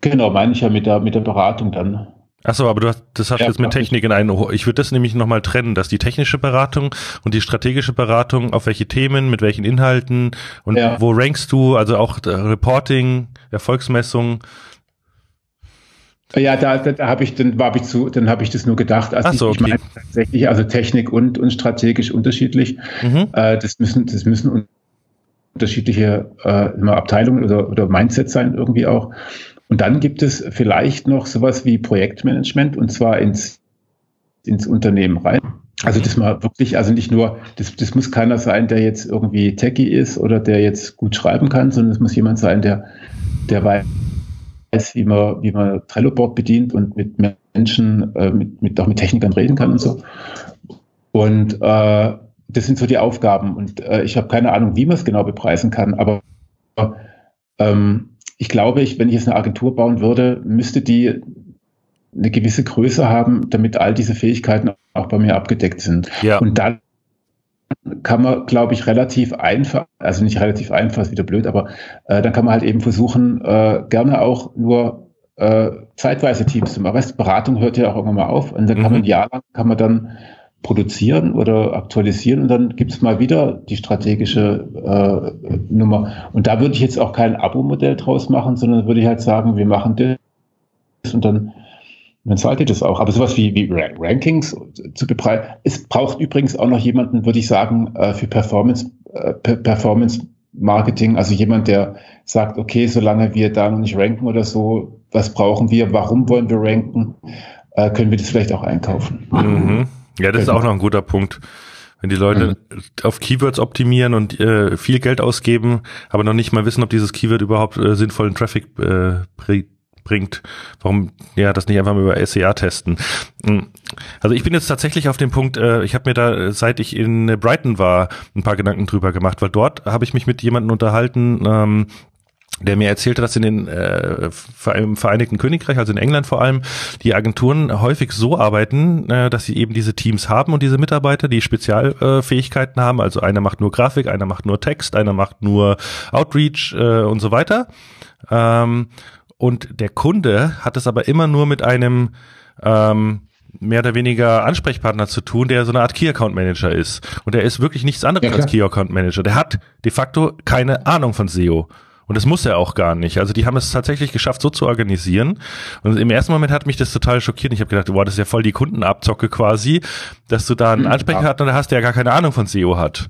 genau, meine ich ja mit der, mit der Beratung dann. Achso, aber du hast, das hast ja, jetzt mit Technik in einen. Ich würde das nämlich nochmal trennen, dass die technische Beratung und die strategische Beratung, auf welche Themen, mit welchen Inhalten und ja. wo rankst du, also auch Reporting, Erfolgsmessung. Ja, da, da, da habe ich, dann habe ich zu, dann habe ich das nur gedacht. Also so, ich, okay. meine tatsächlich, also Technik und, und strategisch unterschiedlich. Mhm. Äh, das müssen, das müssen unterschiedliche äh, Abteilungen oder, oder Mindset sein irgendwie auch. Und dann gibt es vielleicht noch sowas wie Projektmanagement und zwar ins, ins Unternehmen rein. Also das mal wirklich, also nicht nur, das, das muss keiner sein, der jetzt irgendwie techie ist oder der jetzt gut schreiben kann, sondern es muss jemand sein, der, der weiß, wie man, wie man Trello-Board bedient und mit Menschen, äh, mit, mit, auch mit Technikern reden kann und so. Und äh, das sind so die Aufgaben. Und äh, ich habe keine Ahnung, wie man es genau bepreisen kann, aber ähm, ich glaube, ich, wenn ich jetzt eine Agentur bauen würde, müsste die eine gewisse Größe haben, damit all diese Fähigkeiten auch bei mir abgedeckt sind. Ja. Und dann kann man, glaube ich, relativ einfach, also nicht relativ einfach, ist wieder blöd, aber äh, dann kann man halt eben versuchen, äh, gerne auch nur äh, zeitweise Teams zu machen. Weißt, Beratung hört ja auch irgendwann mal auf und dann mhm. kann man ein Jahr lang, kann man dann produzieren oder aktualisieren und dann gibt es mal wieder die strategische äh, Nummer. Und da würde ich jetzt auch kein Abo-Modell draus machen, sondern würde ich halt sagen, wir machen das und dann, dann zahlt ihr das auch. Aber sowas wie, wie Rankings zu befreien. Es braucht übrigens auch noch jemanden, würde ich sagen, äh, für Performance, äh, Performance Marketing, also jemand, der sagt, okay, solange wir da noch nicht ranken oder so, was brauchen wir, warum wollen wir ranken, äh, können wir das vielleicht auch einkaufen. Mhm. Ja, das ist auch noch ein guter Punkt. Wenn die Leute mhm. auf Keywords optimieren und äh, viel Geld ausgeben, aber noch nicht mal wissen, ob dieses Keyword überhaupt äh, sinnvollen Traffic äh, bringt, warum ja das nicht einfach mal über SEA testen? Hm. Also ich bin jetzt tatsächlich auf dem Punkt, äh, ich habe mir da, seit ich in Brighton war, ein paar Gedanken drüber gemacht, weil dort habe ich mich mit jemandem unterhalten, ähm, der mir erzählte, dass in den äh, im Vereinigten Königreich, also in England vor allem, die Agenturen häufig so arbeiten, äh, dass sie eben diese Teams haben und diese Mitarbeiter, die Spezialfähigkeiten äh, haben. Also einer macht nur Grafik, einer macht nur Text, einer macht nur Outreach äh, und so weiter. Ähm, und der Kunde hat es aber immer nur mit einem ähm, mehr oder weniger Ansprechpartner zu tun, der so eine Art Key Account Manager ist. Und der ist wirklich nichts anderes ja, als Key Account Manager. Der hat de facto keine Ahnung von SEO. Und das muss er auch gar nicht. Also die haben es tatsächlich geschafft, so zu organisieren. Und im ersten Moment hat mich das total schockiert. Ich habe gedacht, boah, das ist ja voll die Kundenabzocke quasi, dass du da einen hm, Ansprechpartner hast, der gar keine Ahnung von SEO hat.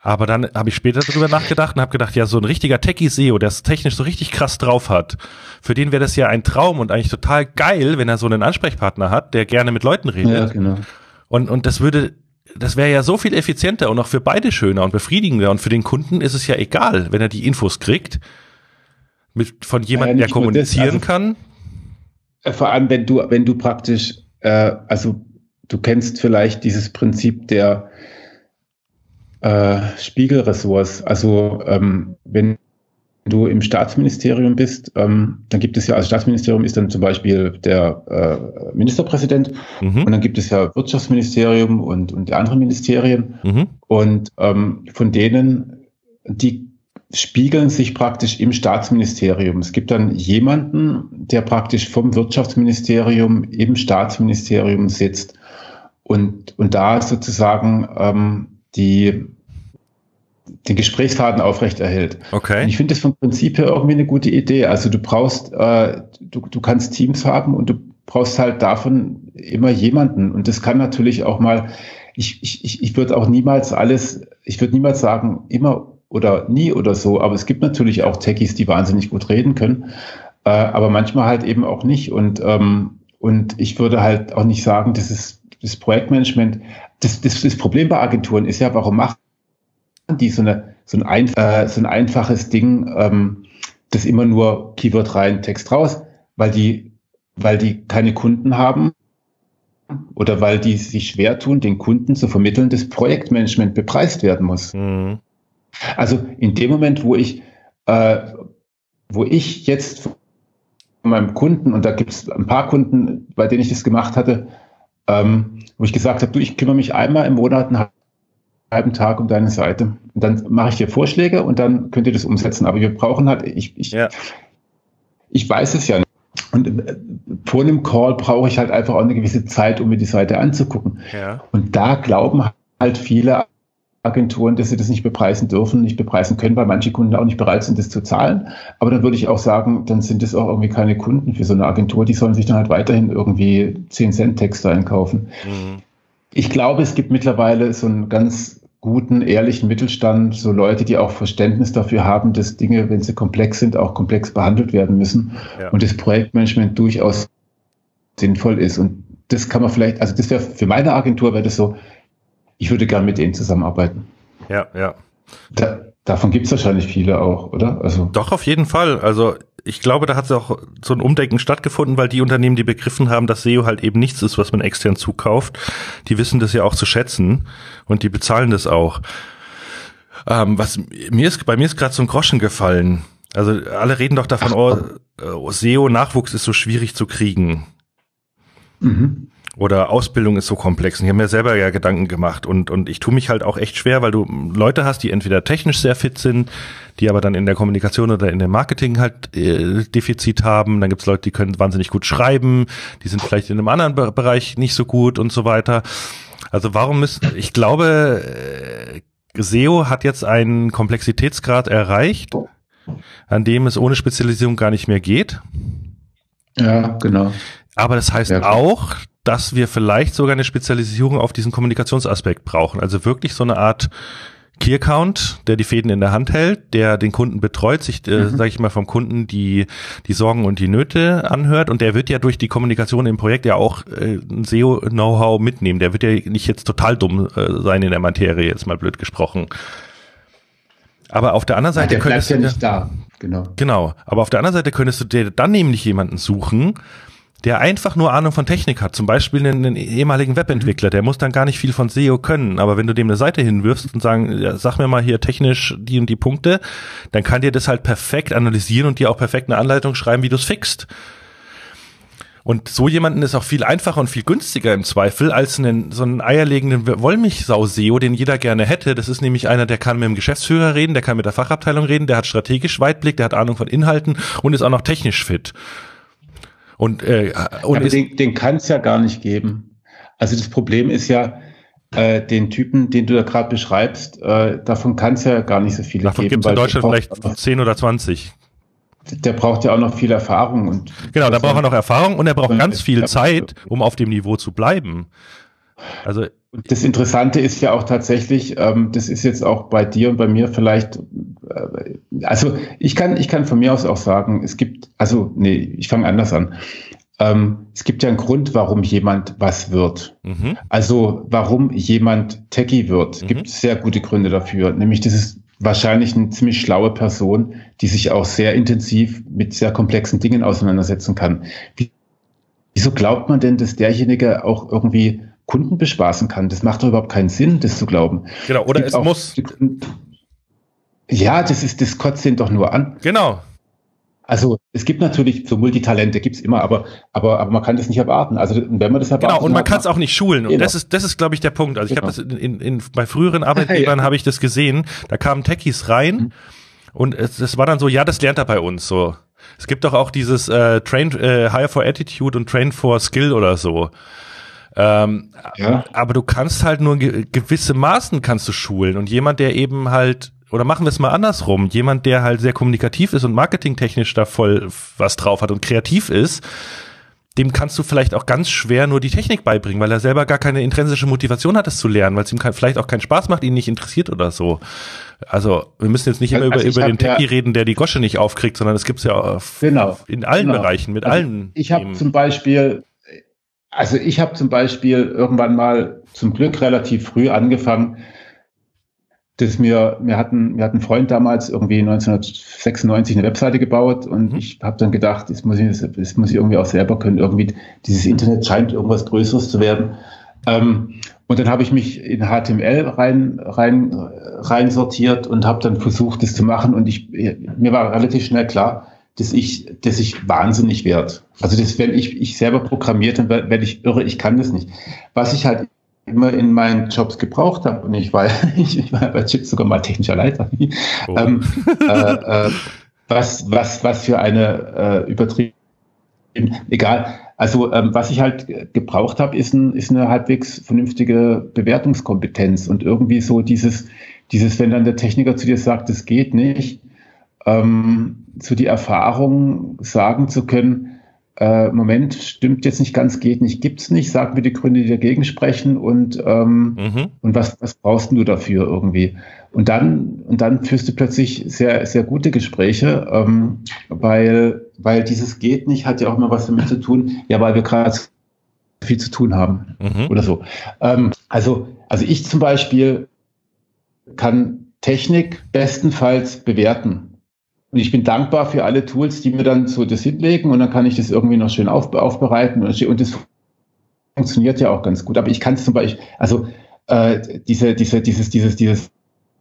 Aber dann habe ich später darüber nachgedacht und habe gedacht, ja, so ein richtiger Techie-SEO, der es technisch so richtig krass drauf hat, für den wäre das ja ein Traum und eigentlich total geil, wenn er so einen Ansprechpartner hat, der gerne mit Leuten redet. Ja, genau. Und, und das würde das wäre ja so viel effizienter und auch für beide schöner und befriedigender. Und für den Kunden ist es ja egal, wenn er die Infos kriegt, mit, von jemandem, ja, der kommunizieren das, also, kann. Äh, vor allem, wenn du, wenn du praktisch, äh, also du kennst vielleicht dieses Prinzip der äh, Spiegelressorts. Also ähm, wenn du im Staatsministerium bist, ähm, dann gibt es ja, also Staatsministerium ist dann zum Beispiel der äh, Ministerpräsident mhm. und dann gibt es ja Wirtschaftsministerium und, und die anderen Ministerien mhm. und ähm, von denen, die spiegeln sich praktisch im Staatsministerium. Es gibt dann jemanden, der praktisch vom Wirtschaftsministerium im Staatsministerium sitzt und, und da sozusagen ähm, die, den Gesprächsfaden aufrechterhält. Okay. Und ich finde das vom Prinzip her irgendwie eine gute Idee. Also du brauchst, äh, du, du kannst Teams haben und du brauchst halt davon immer jemanden. Und das kann natürlich auch mal, ich, ich, ich würde auch niemals alles, ich würde niemals sagen, immer oder nie oder so, aber es gibt natürlich auch Techies, die wahnsinnig gut reden können, äh, aber manchmal halt eben auch nicht. Und, ähm, und ich würde halt auch nicht sagen, das ist das Projektmanagement, das, das, das Problem bei Agenturen ist ja, warum machen die so, eine, so, ein, ein, äh, so ein einfaches Ding, ähm, das immer nur Keyword rein, Text raus, weil die, weil die keine Kunden haben oder weil die sich schwer tun, den Kunden zu vermitteln, dass Projektmanagement bepreist werden muss. Mhm. Also in dem Moment, wo ich, äh, wo ich jetzt von meinem Kunden, und da gibt es ein paar Kunden, bei denen ich das gemacht hatte, ähm, wo ich gesagt habe, du, ich kümmere mich einmal im Monat einen halben Tag um deine Seite. Und dann mache ich dir Vorschläge und dann könnt ihr das umsetzen. Aber wir brauchen halt, ich, ich, ja. ich weiß es ja nicht. Und äh, vor einem Call brauche ich halt einfach auch eine gewisse Zeit, um mir die Seite anzugucken. Ja. Und da glauben halt viele Agenturen, dass sie das nicht bepreisen dürfen, nicht bepreisen können, weil manche Kunden auch nicht bereit sind, das zu zahlen. Aber dann würde ich auch sagen, dann sind es auch irgendwie keine Kunden für so eine Agentur. Die sollen sich dann halt weiterhin irgendwie 10 Cent Texte einkaufen. Mhm. Ich glaube, es gibt mittlerweile so einen ganz guten, ehrlichen Mittelstand, so Leute, die auch Verständnis dafür haben, dass Dinge, wenn sie komplex sind, auch komplex behandelt werden müssen ja. und das Projektmanagement durchaus sinnvoll ist. Und das kann man vielleicht, also das wäre für meine Agentur wäre das so, ich würde gern mit denen zusammenarbeiten. Ja, ja. Da, davon gibt es wahrscheinlich viele auch, oder? Also Doch, auf jeden Fall. Also ich glaube, da hat auch so ein Umdenken stattgefunden, weil die Unternehmen, die begriffen haben, dass SEO halt eben nichts ist, was man extern zukauft, die wissen das ja auch zu schätzen und die bezahlen das auch. Ähm, was mir ist, bei mir ist gerade so ein Groschen gefallen. Also alle reden doch davon, Ach, oh, SEO-Nachwuchs ist so schwierig zu kriegen. Mhm oder Ausbildung ist so komplex. Und ich habe mir selber ja Gedanken gemacht und, und ich tue mich halt auch echt schwer, weil du Leute hast, die entweder technisch sehr fit sind, die aber dann in der Kommunikation oder in dem Marketing halt äh, Defizit haben. Dann gibt's Leute, die können wahnsinnig gut schreiben, die sind vielleicht in einem anderen Be Bereich nicht so gut und so weiter. Also warum ist, ich glaube, äh, SEO hat jetzt einen Komplexitätsgrad erreicht, an dem es ohne Spezialisierung gar nicht mehr geht. Ja, genau. Aber das heißt ja. auch, dass wir vielleicht sogar eine Spezialisierung auf diesen Kommunikationsaspekt brauchen. Also wirklich so eine Art Key Account, der die Fäden in der Hand hält, der den Kunden betreut, sich, äh, mhm. sage ich mal, vom Kunden die die Sorgen und die Nöte anhört und der wird ja durch die Kommunikation im Projekt ja auch äh, ein SEO-Know-how mitnehmen. Der wird ja nicht jetzt total dumm äh, sein in der Materie, jetzt mal blöd gesprochen. Aber auf der anderen Seite ja, der könntest ja nicht da. Genau. Genau. Aber auf der anderen Seite könntest du dir dann nämlich jemanden suchen, der einfach nur Ahnung von Technik hat, zum Beispiel einen, einen, ehemaligen Webentwickler, der muss dann gar nicht viel von SEO können, aber wenn du dem eine Seite hinwirfst und sagen, ja, sag mir mal hier technisch die und die Punkte, dann kann dir das halt perfekt analysieren und dir auch perfekt eine Anleitung schreiben, wie du es fixt. Und so jemanden ist auch viel einfacher und viel günstiger im Zweifel als einen, so einen eierlegenden Wollmilchsau-SEO, den jeder gerne hätte. Das ist nämlich einer, der kann mit dem Geschäftsführer reden, der kann mit der Fachabteilung reden, der hat strategisch Weitblick, der hat Ahnung von Inhalten und ist auch noch technisch fit. Und, äh, und ja, den, den kann es ja gar nicht geben. Also das Problem ist ja, äh, den Typen, den du da gerade beschreibst, äh, davon kann es ja gar nicht so viele davon geben. Davon gibt es in Deutschland vielleicht 10 oder 20. Der braucht ja auch noch viel Erfahrung. Und genau, da braucht er noch Erfahrung und er braucht ganz viel Zeit, um auf dem Niveau zu bleiben. Also das Interessante ist ja auch tatsächlich, ähm, das ist jetzt auch bei dir und bei mir vielleicht, äh, also ich kann, ich kann von mir aus auch sagen, es gibt, also nee, ich fange anders an. Ähm, es gibt ja einen Grund, warum jemand was wird. Mhm. Also warum jemand Techie wird, mhm. gibt sehr gute Gründe dafür. Nämlich das ist wahrscheinlich eine ziemlich schlaue Person, die sich auch sehr intensiv mit sehr komplexen Dingen auseinandersetzen kann. Wie, wieso glaubt man denn, dass derjenige auch irgendwie Kunden bespaßen kann. Das macht doch überhaupt keinen Sinn, das zu glauben. Genau, oder es, es muss. Ja, das ist, das kotzt den doch nur an. Genau. Also es gibt natürlich so Multitalente, gibt's immer, aber, aber, aber man kann das nicht erwarten. Also wenn man das erwartet. Genau, und man kann es auch nicht schulen. Und genau. das ist, das ist, glaube ich, der Punkt. Also ich genau. habe das in, in, bei früheren Arbeitgebern ja. habe ich das gesehen. Da kamen Techies rein. Mhm Und es, es war dann so, ja, das lernt er bei uns so. Es gibt doch auch dieses äh, Train äh, Hire for Attitude und Train for Skill oder so. Ähm, ja. Aber du kannst halt nur ge gewisse Maßen kannst du schulen und jemand, der eben halt oder machen wir es mal andersrum, jemand, der halt sehr kommunikativ ist und marketingtechnisch da voll was drauf hat und kreativ ist, dem kannst du vielleicht auch ganz schwer nur die Technik beibringen, weil er selber gar keine intrinsische Motivation hat, es zu lernen, weil es ihm vielleicht auch keinen Spaß macht, ihn nicht interessiert oder so. Also wir müssen jetzt nicht immer also über, über den Techie ja, reden, der die Gosche nicht aufkriegt, sondern es gibt es ja genau, in allen genau. Bereichen, mit also allen. Ich habe zum Beispiel, also ich habe zum Beispiel irgendwann mal zum Glück relativ früh angefangen, dass mir, wir hatten, wir hatten einen Freund damals irgendwie 1996 eine Webseite gebaut und mhm. ich habe dann gedacht, das muss, ich, das muss ich irgendwie auch selber können. Irgendwie dieses Internet scheint irgendwas Größeres zu werden. Ähm, und dann habe ich mich in HTML rein, rein, rein sortiert und habe dann versucht, das zu machen. Und ich, mir war relativ schnell klar, dass ich, dass ich wahnsinnig werde. Also das, wenn ich, ich selber programmiert, dann werde ich irre, ich kann das nicht. Was ich halt immer in meinen Jobs gebraucht habe. Und ich war, ich, ich war bei Chips sogar mal technischer Leiter. Oh. Ähm, äh, äh, was, was, was für eine äh, übertrieben, egal. Also ähm, was ich halt gebraucht habe, ist, ein, ist eine halbwegs vernünftige Bewertungskompetenz und irgendwie so dieses, dieses, wenn dann der Techniker zu dir sagt, das geht nicht, ähm, so die Erfahrung sagen zu können, äh, Moment, stimmt jetzt nicht ganz, geht nicht, gibt's nicht, sag mir die Gründe, die dagegen sprechen und, ähm, mhm. und was, was brauchst du dafür irgendwie? Und dann, und dann führst du plötzlich sehr, sehr gute Gespräche, ähm, weil, weil dieses geht nicht, hat ja auch immer was damit zu tun, ja, weil wir gerade viel zu tun haben mhm. oder so. Ähm, also, also ich zum Beispiel kann Technik bestenfalls bewerten. Und ich bin dankbar für alle Tools, die mir dann so das hinlegen und dann kann ich das irgendwie noch schön auf, aufbereiten und das funktioniert ja auch ganz gut. Aber ich kann es zum Beispiel, also äh, diese, diese, dieses, dieses, dieses,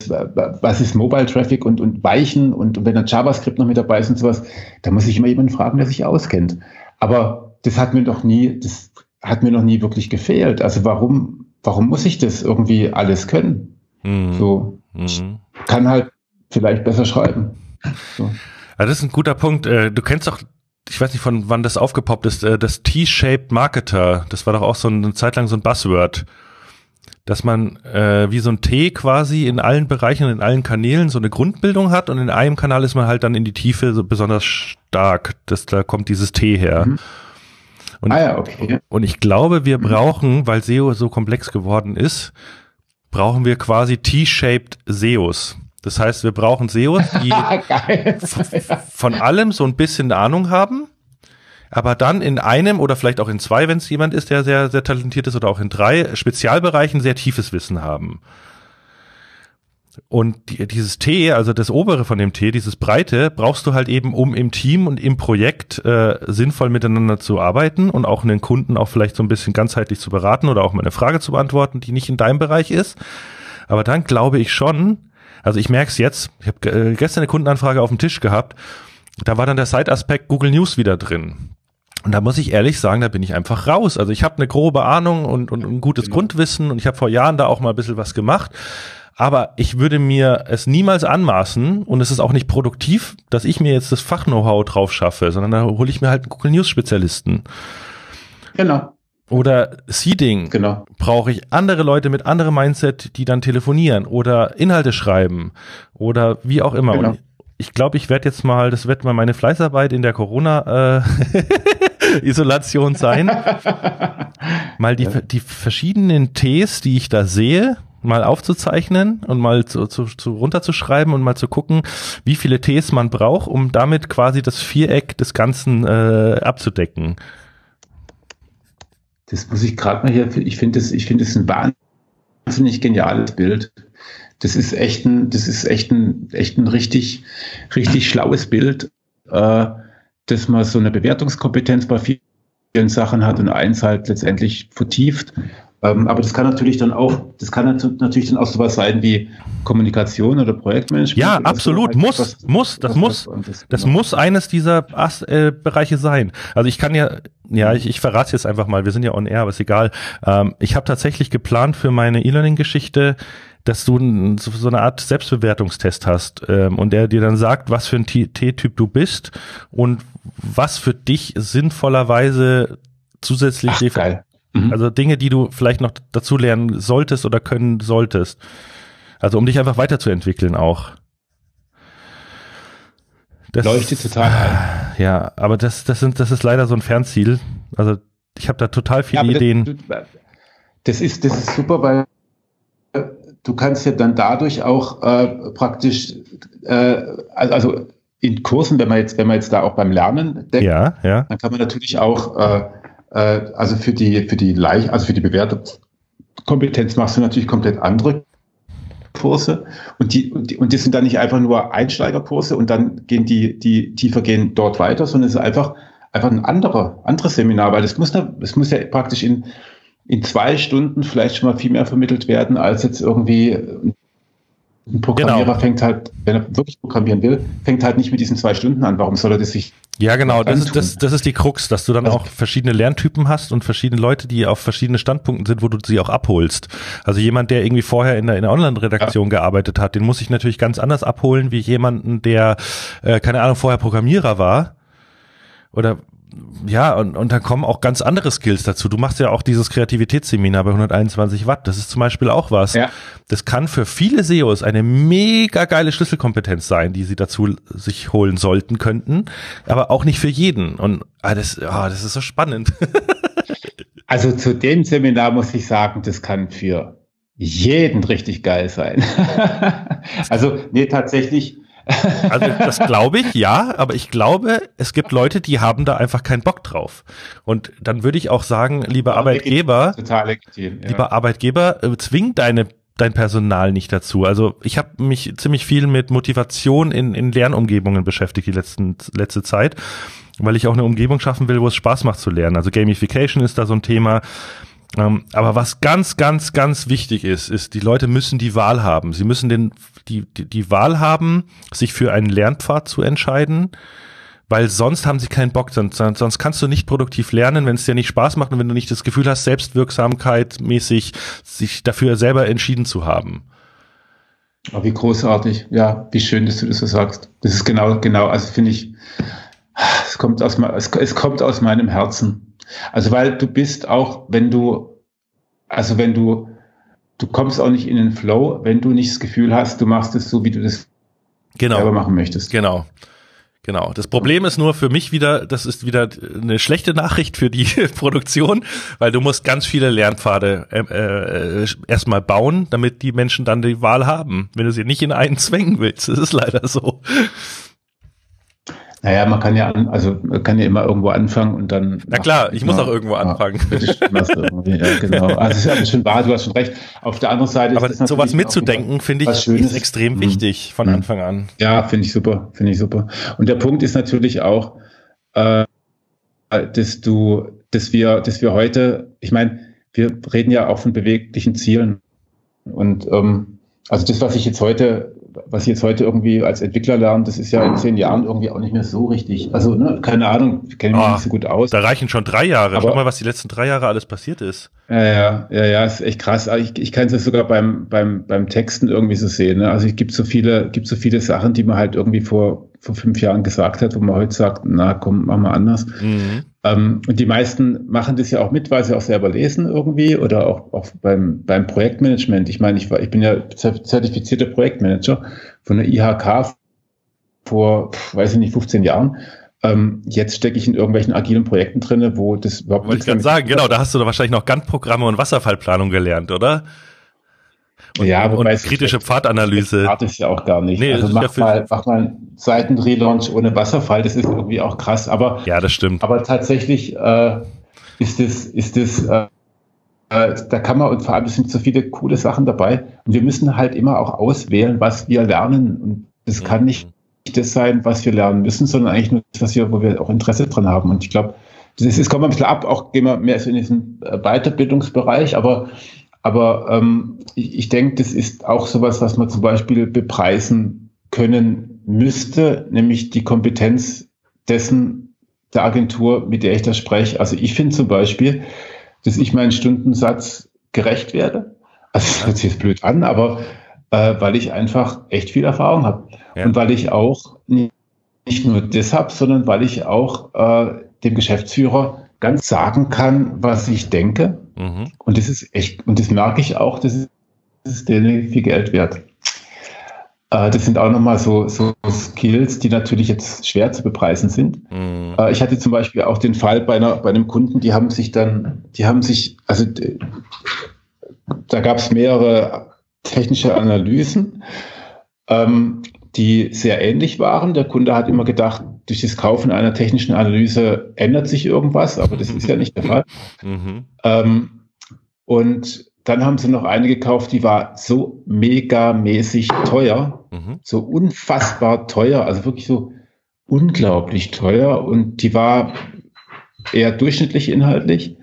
was ist Mobile Traffic und, und Weichen und, und wenn dann JavaScript noch mit dabei ist und sowas, da muss ich immer jemanden fragen, der sich auskennt. Aber das hat mir doch nie, das hat mir noch nie wirklich gefehlt. Also warum, warum muss ich das irgendwie alles können? Mhm. So, ich mhm. kann halt vielleicht besser schreiben. So. Also das ist ein guter Punkt. Äh, du kennst doch, ich weiß nicht, von wann das aufgepoppt ist, äh, das T-Shaped Marketer. Das war doch auch so eine Zeit lang so ein Buzzword. Dass man äh, wie so ein T quasi in allen Bereichen in allen Kanälen so eine Grundbildung hat und in einem Kanal ist man halt dann in die Tiefe so besonders stark. Das, da kommt dieses T her. Mhm. Und, ah ja, okay. Und ich glaube, wir brauchen, weil SEO so komplex geworden ist, brauchen wir quasi T-shaped SEOs. Das heißt, wir brauchen SEOs, die von allem so ein bisschen Ahnung haben, aber dann in einem oder vielleicht auch in zwei, wenn es jemand ist, der sehr, sehr talentiert ist, oder auch in drei Spezialbereichen sehr tiefes Wissen haben. Und die, dieses T, also das obere von dem T, dieses Breite, brauchst du halt eben, um im Team und im Projekt äh, sinnvoll miteinander zu arbeiten und auch einen Kunden auch vielleicht so ein bisschen ganzheitlich zu beraten oder auch mal eine Frage zu beantworten, die nicht in deinem Bereich ist. Aber dann glaube ich schon, also ich merke es jetzt, ich habe äh, gestern eine Kundenanfrage auf dem Tisch gehabt, da war dann der Side-Aspekt Google News wieder drin. Und da muss ich ehrlich sagen, da bin ich einfach raus. Also ich habe eine grobe Ahnung und, und ein gutes genau. Grundwissen und ich habe vor Jahren da auch mal ein bisschen was gemacht. Aber ich würde mir es niemals anmaßen und es ist auch nicht produktiv, dass ich mir jetzt das Fach-Know-how drauf schaffe, sondern da hole ich mir halt einen Google News Spezialisten. Genau. Oder Seeding. Genau. Brauche ich andere Leute mit anderem Mindset, die dann telefonieren oder Inhalte schreiben oder wie auch immer. Genau. Und ich glaube, ich werde jetzt mal, das wird mal meine Fleißarbeit in der Corona-Isolation äh, sein. mal die, die verschiedenen Ts, die ich da sehe, mal aufzuzeichnen und mal zu, zu, zu runterzuschreiben und mal zu gucken, wie viele Ts man braucht, um damit quasi das Viereck des Ganzen äh, abzudecken. Das muss ich gerade mal hier, ich finde das, ich finde es ein wahnsinnig geniales Bild. Das ist echt ein, das ist echt ein, echt ein richtig, richtig schlaues Bild, äh, dass man so eine Bewertungskompetenz bei vielen Sachen hat und eins halt letztendlich vertieft ähm, aber das kann natürlich dann auch, das kann natürlich dann auch sowas sein wie Kommunikation oder Projektmanagement. Ja, absolut, so, muss, was, muss, das muss, das, das genau. muss eines dieser As äh, Bereiche sein. Also ich kann ja, ja, ich, ich verrate jetzt einfach mal, wir sind ja on air, aber ist egal. Ähm, ich habe tatsächlich geplant für meine E-Learning-Geschichte, dass du so eine Art Selbstbewertungstest hast ähm, und der dir dann sagt, was für ein T-Typ du bist und was für dich sinnvollerweise zusätzlich Ach, geil. Mhm. Also Dinge, die du vielleicht noch dazu lernen solltest oder können solltest. Also um dich einfach weiterzuentwickeln auch. Das, Leuchtet total ein. Ja, aber das, das sind, das ist leider so ein Fernziel. Also ich habe da total viele ja, Ideen. Das, das, ist, das ist super, weil du kannst ja dann dadurch auch äh, praktisch, äh, also in Kursen, wenn man jetzt, wenn man jetzt da auch beim Lernen denkt, ja, ja. dann kann man natürlich auch, äh, also für die, für die Leicht, also für die Bewertungskompetenz machst du natürlich komplett andere Kurse und die, und die, und die sind dann nicht einfach nur Einsteigerkurse und dann gehen die, die tiefer gehen dort weiter, sondern es ist einfach, einfach ein anderer, anderes Seminar, weil das muss, das muss ja praktisch in, in zwei Stunden vielleicht schon mal viel mehr vermittelt werden, als jetzt irgendwie ein Programmierer genau. fängt halt, wenn er wirklich programmieren will, fängt halt nicht mit diesen zwei Stunden an. Warum soll er das sich ja, genau, das ist, das, das ist die Krux, dass du dann auch verschiedene Lerntypen hast und verschiedene Leute, die auf verschiedene Standpunkten sind, wo du sie auch abholst. Also jemand, der irgendwie vorher in der, in der Online-Redaktion ja. gearbeitet hat, den muss ich natürlich ganz anders abholen, wie jemanden, der, äh, keine Ahnung, vorher Programmierer war. Oder ja, und, und dann kommen auch ganz andere Skills dazu. Du machst ja auch dieses Kreativitätsseminar bei 121 Watt. Das ist zum Beispiel auch was. Ja. Das kann für viele SEOs eine mega geile Schlüsselkompetenz sein, die sie dazu sich holen sollten könnten, aber auch nicht für jeden. Und ah, das, ah, das ist so spannend. also zu dem Seminar muss ich sagen, das kann für jeden richtig geil sein. also, nee, tatsächlich, also das glaube ich, ja, aber ich glaube, es gibt Leute, die haben da einfach keinen Bock drauf. Und dann würde ich auch sagen, lieber ja, Arbeitgeber, legitim, ja. lieber Arbeitgeber, äh, zwing deine dein Personal nicht dazu. Also ich habe mich ziemlich viel mit Motivation in, in Lernumgebungen beschäftigt die letzten, letzte Zeit, weil ich auch eine Umgebung schaffen will, wo es Spaß macht zu lernen. Also Gamification ist da so ein Thema. Ähm, aber was ganz, ganz, ganz wichtig ist, ist, die Leute müssen die Wahl haben. Sie müssen den, die, die, die Wahl haben, sich für einen Lernpfad zu entscheiden, weil sonst haben sie keinen Bock, sonst, sonst kannst du nicht produktiv lernen, wenn es dir nicht Spaß macht und wenn du nicht das Gefühl hast, Selbstwirksamkeit mäßig sich dafür selber entschieden zu haben. Oh, wie großartig, ja, wie schön, dass du das so sagst. Das ist genau, genau, also finde ich, es kommt aus, es, es kommt aus meinem Herzen. Also weil du bist auch, wenn du, also wenn du, du kommst auch nicht in den Flow, wenn du nicht das Gefühl hast, du machst es so, wie du das genau. selber machen möchtest. Genau. Genau. Das Problem ist nur für mich wieder, das ist wieder eine schlechte Nachricht für die Produktion, weil du musst ganz viele Lernpfade äh, äh, erstmal bauen, damit die Menschen dann die Wahl haben. Wenn du sie nicht in einen zwängen willst, das ist leider so. Naja, man kann ja, also man kann ja immer irgendwo anfangen und dann. Na klar, ich muss auch irgendwo anfangen. ja, genau. Also es ist ja schon wahr, du hast schon recht. Auf der anderen Seite Aber sowas mitzudenken, finde ich, ist extrem mhm. wichtig von mhm. Anfang an. Ja, finde ich super, finde ich super. Und der Punkt ist natürlich auch, äh, dass du, dass wir, dass wir heute, ich meine, wir reden ja auch von beweglichen Zielen. Und ähm, also das, was ich jetzt heute was ich jetzt heute irgendwie als Entwickler lerne, das ist ja in zehn Jahren irgendwie auch nicht mehr so richtig. Also, ne, keine Ahnung, ich kenne mich oh, nicht so gut aus. Da reichen schon drei Jahre. Aber, Schau mal, was die letzten drei Jahre alles passiert ist. Ja, ja, ja, ja, ist echt krass. Ich, ich kann es sogar beim, beim, beim Texten irgendwie so sehen. Ne? Also es gibt so viele, gibt so viele Sachen, die man halt irgendwie vor, vor fünf Jahren gesagt hat, wo man heute sagt, na komm, mach mal anders. Mhm. Ähm, und die meisten machen das ja auch mit, weil sie auch selber lesen irgendwie oder auch, auch beim, beim Projektmanagement. Ich meine, ich, war, ich bin ja zertifizierter Projektmanager von der IHK vor, weiß ich nicht, 15 Jahren. Ähm, jetzt stecke ich in irgendwelchen agilen Projekten drin, wo das überhaupt Wollte ich gerade sagen, genau, da hast du da wahrscheinlich noch Gantt-Programme und Wasserfallplanung gelernt, oder? Und, ja, und kritische Pfadanalyse. Pfad ist ja auch gar nicht. Nee, also mach, mal, mach mal einen Seitenrelaunch ohne Wasserfall, das ist irgendwie auch krass. Aber, ja, das stimmt. Aber tatsächlich äh, ist das, ist das äh, äh, da kann man, und vor allem es sind so viele coole Sachen dabei. Und wir müssen halt immer auch auswählen, was wir lernen. Und das mhm. kann nicht das sein, was wir lernen müssen, sondern eigentlich nur das, was wir, wo wir auch Interesse dran haben. Und ich glaube, das ist, kommt ein bisschen ab, auch gehen wir mehr so in diesen äh, Weiterbildungsbereich, aber aber ähm, ich, ich denke, das ist auch sowas, was man zum Beispiel bepreisen können müsste, nämlich die Kompetenz dessen der Agentur, mit der ich da spreche. Also ich finde zum Beispiel, dass ich meinen Stundensatz gerecht werde. Also das hört sich jetzt blöd an, aber äh, weil ich einfach echt viel Erfahrung habe. Ja. Und weil ich auch nicht nur deshalb, sondern weil ich auch äh, dem Geschäftsführer ganz sagen kann, was ich denke. Mhm. Und das ist echt, und das merke ich auch, das ist, das ist denen viel Geld wert. Äh, das sind auch nochmal so, so Skills, die natürlich jetzt schwer zu bepreisen sind. Mhm. Äh, ich hatte zum Beispiel auch den Fall bei, einer, bei einem Kunden, die haben sich dann, die haben sich, also da gab es mehrere technische Analysen, ähm, die sehr ähnlich waren. Der Kunde hat immer gedacht, durch das Kaufen einer technischen Analyse ändert sich irgendwas, aber das ist ja nicht der Fall. Mhm. Ähm, und dann haben sie noch eine gekauft, die war so megamäßig teuer, mhm. so unfassbar teuer, also wirklich so unglaublich teuer und die war eher durchschnittlich inhaltlich.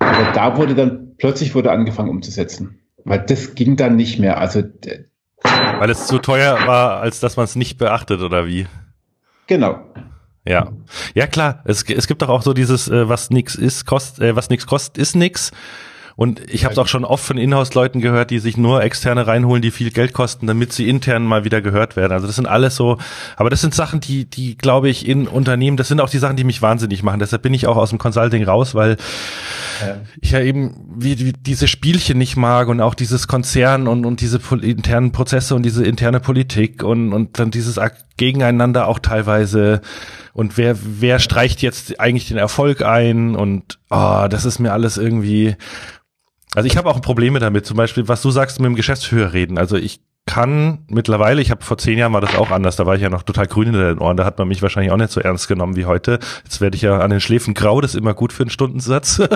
Aber da wurde dann plötzlich wurde angefangen umzusetzen, weil das ging dann nicht mehr. Also weil es zu teuer war, als dass man es nicht beachtet oder wie? Genau. Ja, ja klar. Es, es gibt doch auch so dieses, äh, was nix ist, kost, äh, was nix kostet, ist nix. Und ich habe es auch schon oft von Inhouse-Leuten gehört, die sich nur externe reinholen, die viel Geld kosten, damit sie intern mal wieder gehört werden. Also das sind alles so, aber das sind Sachen, die, die glaube ich in Unternehmen, das sind auch die Sachen, die mich wahnsinnig machen. Deshalb bin ich auch aus dem Consulting raus, weil ja. ich ja eben wie, wie diese Spielchen nicht mag und auch dieses Konzern und, und diese internen Prozesse und diese interne Politik und, und dann dieses Gegeneinander auch teilweise und wer, wer streicht jetzt eigentlich den Erfolg ein und oh, das ist mir alles irgendwie also ich habe auch Probleme damit, zum Beispiel, was du sagst, mit dem Geschäftsführer reden. Also ich kann mittlerweile, ich habe vor zehn Jahren war das auch anders, da war ich ja noch total grün in den Ohren, da hat man mich wahrscheinlich auch nicht so ernst genommen wie heute. Jetzt werde ich ja an den Schläfen grau, das ist immer gut für einen Stundensatz.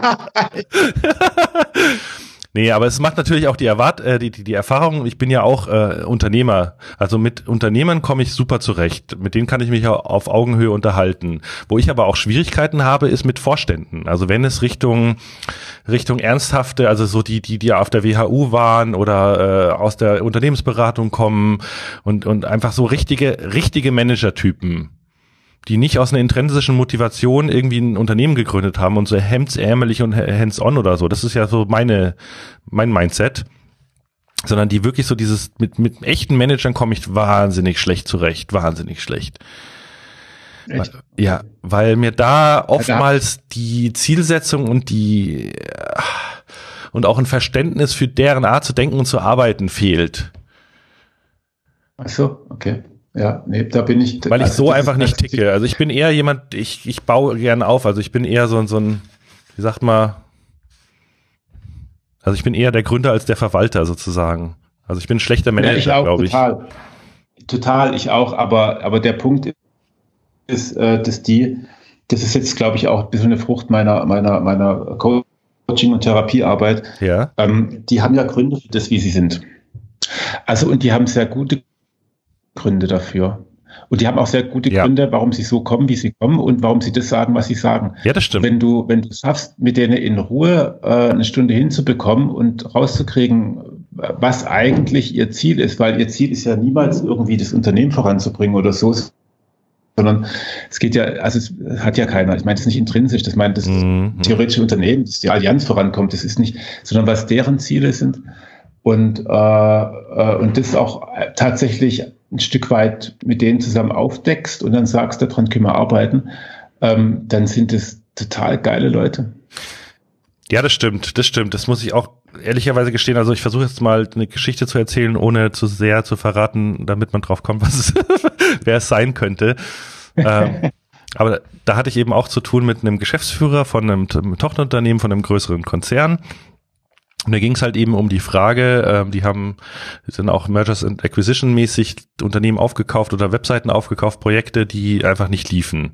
Nee, aber es macht natürlich auch die, Erwart äh, die, die, die Erfahrung, ich bin ja auch äh, Unternehmer. Also mit Unternehmern komme ich super zurecht. Mit denen kann ich mich auf Augenhöhe unterhalten. Wo ich aber auch Schwierigkeiten habe, ist mit Vorständen. Also wenn es Richtung, Richtung ernsthafte, also so die, die, die auf der WHU waren oder äh, aus der Unternehmensberatung kommen und, und einfach so richtige, richtige Managertypen die nicht aus einer intrinsischen Motivation irgendwie ein Unternehmen gegründet haben und so hemdsärmelig und hands-on oder so. Das ist ja so meine, mein Mindset. Sondern die wirklich so dieses, mit, mit echten Managern komme ich wahnsinnig schlecht zurecht, wahnsinnig schlecht. Echt? Ja, weil mir da oftmals die Zielsetzung und die, und auch ein Verständnis für deren Art zu denken und zu arbeiten fehlt. Ach so, okay. Ja, nee, da bin ich. Weil ich also so einfach nicht ticke. Also ich bin eher jemand, ich, ich baue gerne auf. Also ich bin eher so, so ein, wie sagt man, also ich bin eher der Gründer als der Verwalter sozusagen. Also ich bin ein schlechter Manager, ja, glaube ich. Total. Total, ich auch. Aber, aber der Punkt ist, äh, dass die, das ist jetzt, glaube ich, auch ein bisschen eine Frucht meiner, meiner, meiner Coaching- und Therapiearbeit. Ja. Ähm, die haben ja Gründe für das, wie sie sind. Also, und die haben sehr gute Gründe dafür. Und die haben auch sehr gute ja. Gründe, warum sie so kommen, wie sie kommen und warum sie das sagen, was sie sagen. Ja, das stimmt. Wenn du, wenn du schaffst, mit denen in Ruhe äh, eine Stunde hinzubekommen und rauszukriegen, was eigentlich ihr Ziel ist, weil ihr Ziel ist ja niemals irgendwie das Unternehmen voranzubringen oder so, sondern es geht ja, also es hat ja keiner, ich meine, das ist nicht intrinsisch, das meint das mhm. theoretische Unternehmen, dass die Allianz vorankommt, das ist nicht, sondern was deren Ziele sind und, äh, äh, und das auch tatsächlich ein Stück weit mit denen zusammen aufdeckst und dann sagst, daran können wir arbeiten, ähm, dann sind es total geile Leute. Ja, das stimmt, das stimmt. Das muss ich auch ehrlicherweise gestehen. Also ich versuche jetzt mal eine Geschichte zu erzählen, ohne zu sehr zu verraten, damit man drauf kommt, was es, wer es sein könnte. ähm, aber da hatte ich eben auch zu tun mit einem Geschäftsführer von einem, einem Tochterunternehmen, von einem größeren Konzern. Und da ging es halt eben um die Frage, äh, die haben, sind auch Mergers and Acquisition mäßig Unternehmen aufgekauft oder Webseiten aufgekauft, Projekte, die einfach nicht liefen.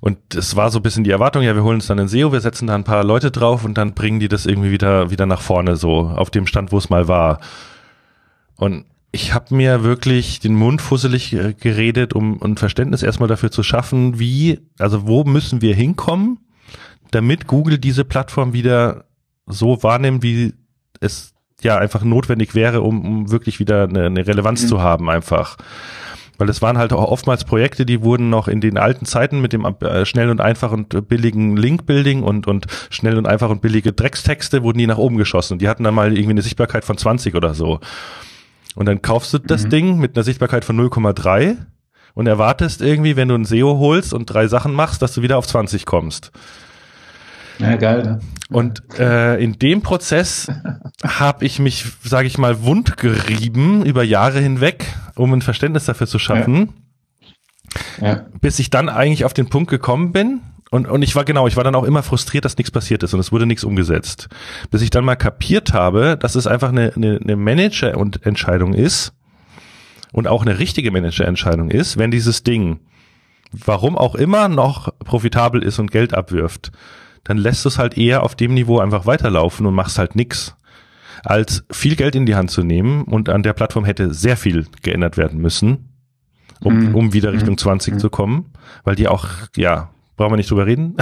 Und es war so ein bisschen die Erwartung, ja, wir holen uns dann ein SEO, wir setzen da ein paar Leute drauf und dann bringen die das irgendwie wieder, wieder nach vorne, so auf dem Stand, wo es mal war. Und ich habe mir wirklich den Mund fusselig äh, geredet, um ein Verständnis erstmal dafür zu schaffen, wie, also wo müssen wir hinkommen, damit Google diese Plattform wieder so wahrnehmen, wie es ja einfach notwendig wäre, um, um wirklich wieder eine, eine Relevanz mhm. zu haben, einfach. Weil es waren halt auch oftmals Projekte, die wurden noch in den alten Zeiten mit dem äh, schnell und einfach und billigen Link-Building und, und schnell und einfach und billige Dreckstexte wurden die nach oben geschossen. Die hatten dann mal irgendwie eine Sichtbarkeit von 20 oder so. Und dann kaufst du das mhm. Ding mit einer Sichtbarkeit von 0,3 und erwartest irgendwie, wenn du ein SEO holst und drei Sachen machst, dass du wieder auf 20 kommst. Ja, geil. Ne? Und äh, in dem Prozess habe ich mich, sage ich mal, wundgerieben über Jahre hinweg, um ein Verständnis dafür zu schaffen, ja. Ja. bis ich dann eigentlich auf den Punkt gekommen bin. Und, und ich war genau, ich war dann auch immer frustriert, dass nichts passiert ist und es wurde nichts umgesetzt. Bis ich dann mal kapiert habe, dass es einfach eine, eine, eine Manager-Entscheidung ist und auch eine richtige Manager-Entscheidung ist, wenn dieses Ding, warum auch immer, noch profitabel ist und Geld abwirft dann lässt du es halt eher auf dem Niveau einfach weiterlaufen und machst halt nix. Als viel Geld in die Hand zu nehmen und an der Plattform hätte sehr viel geändert werden müssen, um, mhm. um wieder Richtung 20 mhm. zu kommen, weil die auch, ja, brauchen wir nicht drüber reden.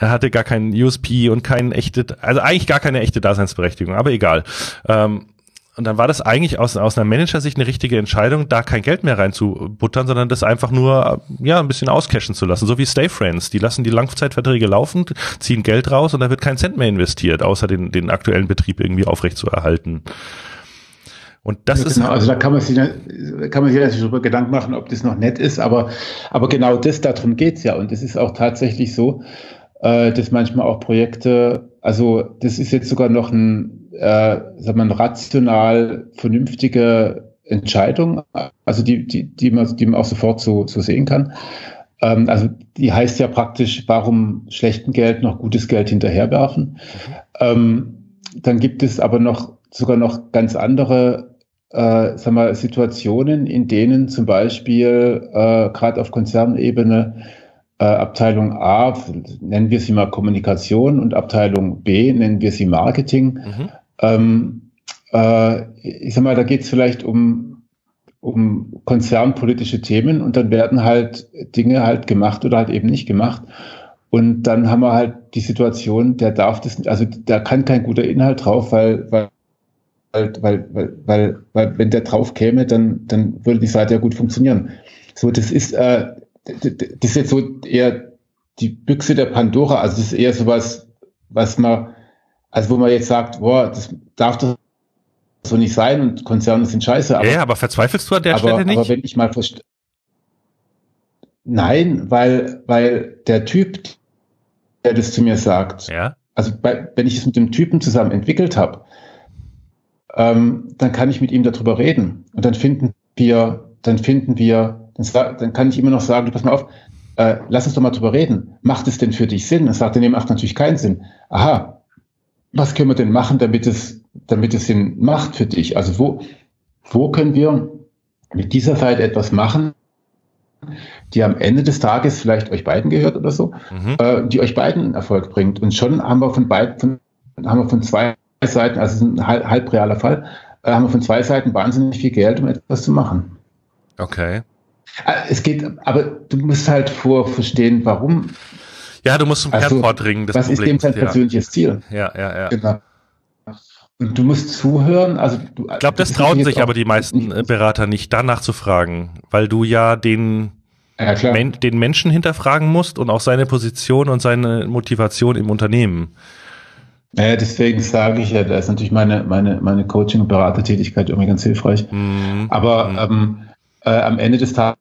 er hatte gar keinen USP und keinen echte, also eigentlich gar keine echte Daseinsberechtigung, aber egal. Ähm, und dann war das eigentlich aus, aus einer Manager-Sicht eine richtige Entscheidung, da kein Geld mehr reinzubuttern, sondern das einfach nur ja ein bisschen auscashen zu lassen. So wie Stay Friends. Die lassen die Langzeitverträge laufen, ziehen Geld raus und da wird kein Cent mehr investiert, außer den, den aktuellen Betrieb irgendwie aufrecht zu erhalten. Und das ja, ist. Genau, also da kann man sich, kann man sich natürlich darüber Gedanken machen, ob das noch nett ist, aber, aber genau das, darum geht's ja. Und es ist auch tatsächlich so, äh, dass manchmal auch Projekte, also das ist jetzt sogar noch ein äh, sagen wir, rational vernünftige Entscheidung, also die, die, die, man, die man auch sofort so, so sehen kann. Ähm, also die heißt ja praktisch, warum schlechten Geld noch gutes Geld hinterherwerfen. Mhm. Ähm, dann gibt es aber noch sogar noch ganz andere äh, sagen wir, Situationen, in denen zum Beispiel äh, gerade auf Konzernebene äh, Abteilung A, nennen wir sie mal Kommunikation, und Abteilung B, nennen wir sie Marketing, mhm. Ähm, äh, ich sag mal, da geht es vielleicht um, um konzernpolitische Themen und dann werden halt Dinge halt gemacht oder halt eben nicht gemacht. Und dann haben wir halt die Situation, der darf das, also da kann kein guter Inhalt drauf, weil, weil weil, weil, weil, weil, wenn der drauf käme, dann, dann würde die Seite ja gut funktionieren. So, das ist, äh, das ist jetzt so eher die Büchse der Pandora, also das ist eher sowas, was man, also wo man jetzt sagt, boah, das darf doch so nicht sein und Konzerne sind scheiße. Aber, ja, aber verzweifelst du an der aber, Stelle nicht? Aber wenn ich mal Nein, weil, weil der Typ, der das zu mir sagt, ja? also bei, wenn ich es mit dem Typen zusammen entwickelt habe, ähm, dann kann ich mit ihm darüber reden. Und dann finden wir, dann finden wir, dann, dann kann ich immer noch sagen, du pass mal auf, äh, lass uns doch mal drüber reden. Macht es denn für dich Sinn? Dann sagt er, nee, macht natürlich keinen Sinn. Aha, was können wir denn machen, damit es, damit es Sinn macht für dich? Also wo, wo können wir mit dieser Seite etwas machen, die am Ende des Tages vielleicht euch beiden gehört oder so, mhm. äh, die euch beiden Erfolg bringt. Und schon haben wir von beiden, haben wir von zwei Seiten, also es ist ein halb, halb realer Fall, äh, haben wir von zwei Seiten wahnsinnig viel Geld, um etwas zu machen. Okay. Äh, es geht, aber du musst halt vor verstehen, warum ja, du musst zum Kern also, vordringen. Das Problems. ist dem sein ja. persönliches Ziel? Ja, ja, ja. Genau. Und du musst zuhören. Also du, ich glaube, das trauen sich aber die meisten nicht. Berater nicht, danach zu fragen, weil du ja den, ja, Men den Menschen hinterfragen musst und auch seine Position und seine Motivation im Unternehmen. Naja, deswegen sage ich ja, da ist natürlich meine, meine, meine Coaching- und Beratertätigkeit irgendwie ganz hilfreich. Mhm. Aber mhm. Ähm, äh, am Ende des Tages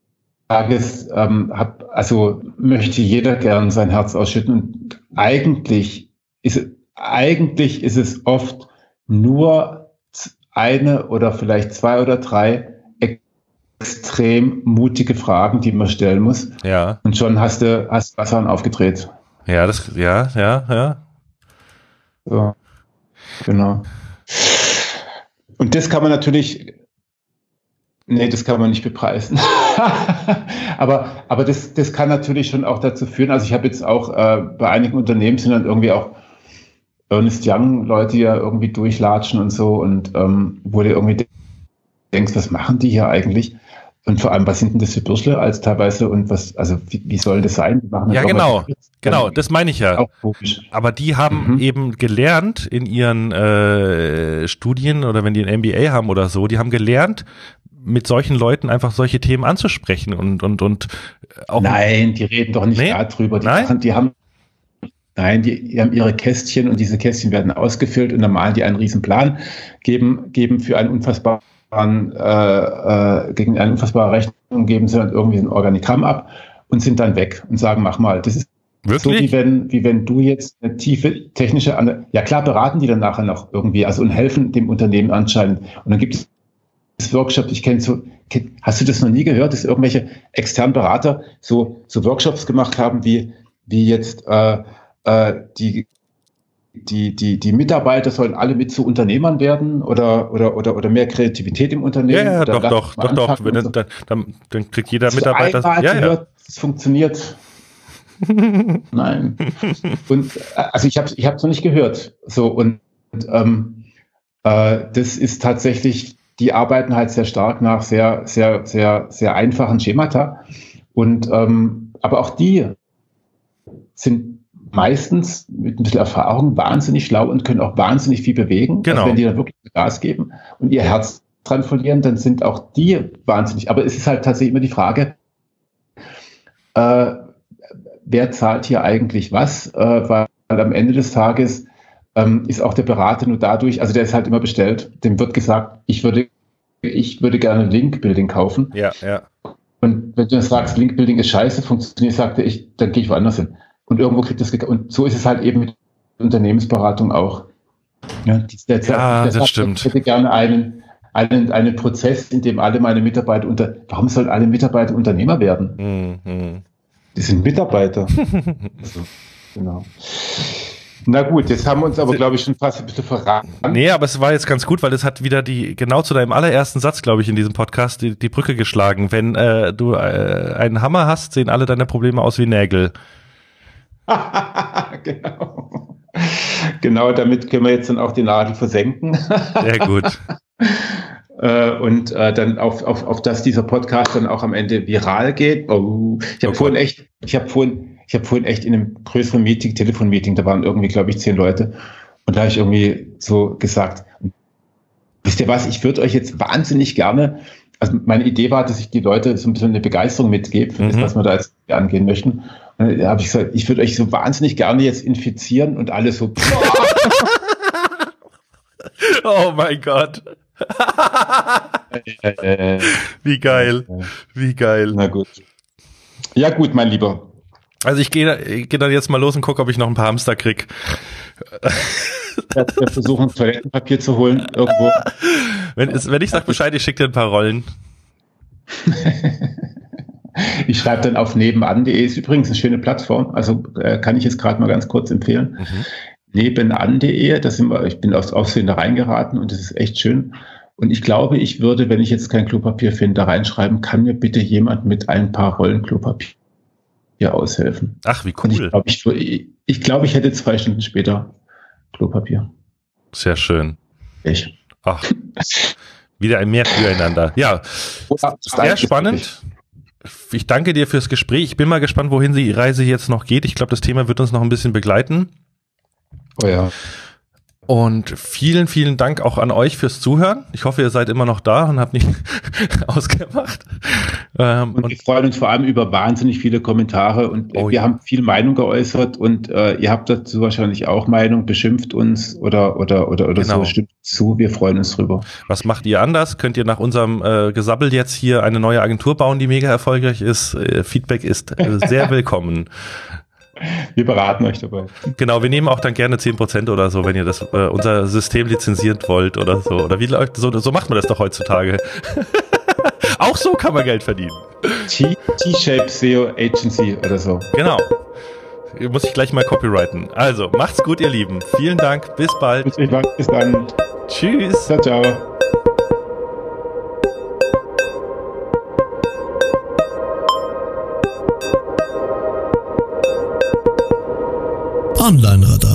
Tages ähm, hab, also möchte jeder gern sein Herz ausschütten. Und eigentlich ist, eigentlich ist es oft nur eine oder vielleicht zwei oder drei extrem mutige Fragen, die man stellen muss. Ja. Und schon hast du hast Wasser aufgedreht. Ja, das, ja, ja, ja. So. Genau. Und das kann man natürlich Nee, das kann man nicht bepreisen. aber aber das, das kann natürlich schon auch dazu führen. Also ich habe jetzt auch äh, bei einigen Unternehmen sind dann irgendwie auch Ernest Young Leute ja irgendwie durchlatschen und so und ähm, wo du irgendwie denkst, was machen die hier eigentlich? Und vor allem, was sind denn das für Bürschle als teilweise und was, also wie, wie soll das sein? ja, genau, genau, das meine ich ja. Aber die haben mhm. eben gelernt in ihren äh, Studien oder wenn die ein MBA haben oder so, die haben gelernt, mit solchen Leuten einfach solche Themen anzusprechen und, und, und auch. Nein, die reden doch nicht nee? darüber. Die, Nein? Machen, die haben Nein, die, die, haben ihre Kästchen und diese Kästchen werden ausgefüllt und dann malen die einen riesen Plan, geben, geben für einen unfassbaren, äh, äh, gegen eine unfassbare Rechnung, geben sie dann irgendwie ein Organigramm ab und sind dann weg und sagen, mach mal. Das ist Wirklich? so, wie wenn, wie wenn du jetzt eine tiefe technische, ja klar beraten die dann nachher noch irgendwie, also und helfen dem Unternehmen anscheinend. Und dann gibt es Workshops, ich kenne so, hast du das noch nie gehört, dass irgendwelche externen Berater so, so Workshops gemacht haben, wie, wie jetzt äh, äh, die die, die, die Mitarbeiter sollen alle mit zu Unternehmern werden oder, oder, oder, oder mehr Kreativität im Unternehmen? Ja, ja doch, doch, doch, doch. So. dann, dann, dann kriegt jeder Hast Mitarbeiter. ja, ja. es funktioniert. Nein. Und also ich habe ich es noch nicht gehört. So und ähm, äh, das ist tatsächlich, die arbeiten halt sehr stark nach sehr, sehr, sehr, sehr einfachen Schemata. Und ähm, aber auch die sind meistens mit ein bisschen Erfahrung wahnsinnig schlau und können auch wahnsinnig viel bewegen. Genau. Also wenn die dann wirklich Gas geben und ihr Herz dran verlieren, dann sind auch die wahnsinnig. Aber es ist halt tatsächlich immer die Frage, äh, wer zahlt hier eigentlich was? Äh, weil am Ende des Tages ähm, ist auch der Berater nur dadurch, also der ist halt immer bestellt, dem wird gesagt, ich würde, ich würde gerne Link-Building kaufen. Ja, ja. Und wenn du sagst, Link-Building ist scheiße, funktioniert, sagte ich, dann gehe ich woanders hin. Und irgendwo kriegt das, und so ist es halt eben mit Unternehmensberatung auch. Ja, der, ja das stimmt. Ich hätte gerne einen, einen, einen Prozess, in dem alle meine Mitarbeiter unter, warum sollen alle Mitarbeiter Unternehmer werden? Mhm. Die sind Mitarbeiter. also, genau. Na gut, jetzt haben wir uns aber, glaube ich, schon fast ein bisschen verraten. Nee, aber es war jetzt ganz gut, weil es hat wieder die, genau zu deinem allerersten Satz, glaube ich, in diesem Podcast, die, die Brücke geschlagen. Wenn äh, du äh, einen Hammer hast, sehen alle deine Probleme aus wie Nägel. genau. Genau, damit können wir jetzt dann auch die Nadel versenken. Sehr gut. Äh, und äh, dann auf, auf, auf das dieser Podcast dann auch am Ende viral geht. Oh, ich habe okay. vorhin echt, ich habe vorhin, ich habe vorhin echt in einem größeren Meeting, Telefonmeeting, da waren irgendwie, glaube ich, zehn Leute. Und da habe ich irgendwie so gesagt, wisst ihr was, ich würde euch jetzt wahnsinnig gerne, also meine Idee war, dass ich die Leute so ein bisschen eine Begeisterung mitgebe für mhm. das, was wir da jetzt angehen möchten. Und da habe ich gesagt, ich würde euch so wahnsinnig gerne jetzt infizieren und alles so. oh mein Gott. Wie geil. Wie geil. Na gut. Ja, gut, mein Lieber. Also ich gehe geh dann jetzt mal los und gucke, ob ich noch ein paar Hamster krieg. Wir versuchen, Toilettenpapier zu holen irgendwo. Wenn, wenn ich sag Bescheid, ich schicke dir ein paar Rollen. ich schreibe dann auf nebenan.de, ist übrigens eine schöne Plattform, also äh, kann ich jetzt gerade mal ganz kurz empfehlen. Mhm nebenan.de. Da sind wir, ich bin aus Aussehen da reingeraten und das ist echt schön. Und ich glaube, ich würde, wenn ich jetzt kein Klopapier finde, da reinschreiben, kann mir bitte jemand mit ein paar Rollen Klopapier aushelfen. Ach, wie cool. Und ich glaube, ich, ich, glaub, ich hätte zwei Stunden später Klopapier. Sehr schön. Ich. Ach, wieder ein Mehr füreinander. Ja, sehr spannend. Ich danke dir fürs Gespräch. Ich bin mal gespannt, wohin die Reise jetzt noch geht. Ich glaube, das Thema wird uns noch ein bisschen begleiten. Oh ja. Und vielen, vielen Dank auch an euch fürs Zuhören. Ich hoffe, ihr seid immer noch da und habt nicht ausgemacht. Ähm, und, und wir freuen uns vor allem über wahnsinnig viele Kommentare und oh, wir ja. haben viel Meinung geäußert und äh, ihr habt dazu wahrscheinlich auch Meinung, beschimpft uns oder oder oder oder genau. so stimmt zu. Wir freuen uns drüber. Was macht ihr anders? Könnt ihr nach unserem äh, Gesabbel jetzt hier eine neue Agentur bauen, die mega erfolgreich ist? Äh, Feedback ist äh, sehr willkommen. Wir beraten euch dabei. Genau, wir nehmen auch dann gerne 10% oder so, wenn ihr das äh, unser System lizenziert wollt oder so. Oder wie läuft so, so macht man das doch heutzutage. auch so kann man Geld verdienen. T-Shape SEO Agency oder so. Genau. Muss ich gleich mal copyrighten. Also, macht's gut, ihr Lieben. Vielen Dank. Bis bald. Bis dann. Tschüss. Ciao, ciao. Online-Radar.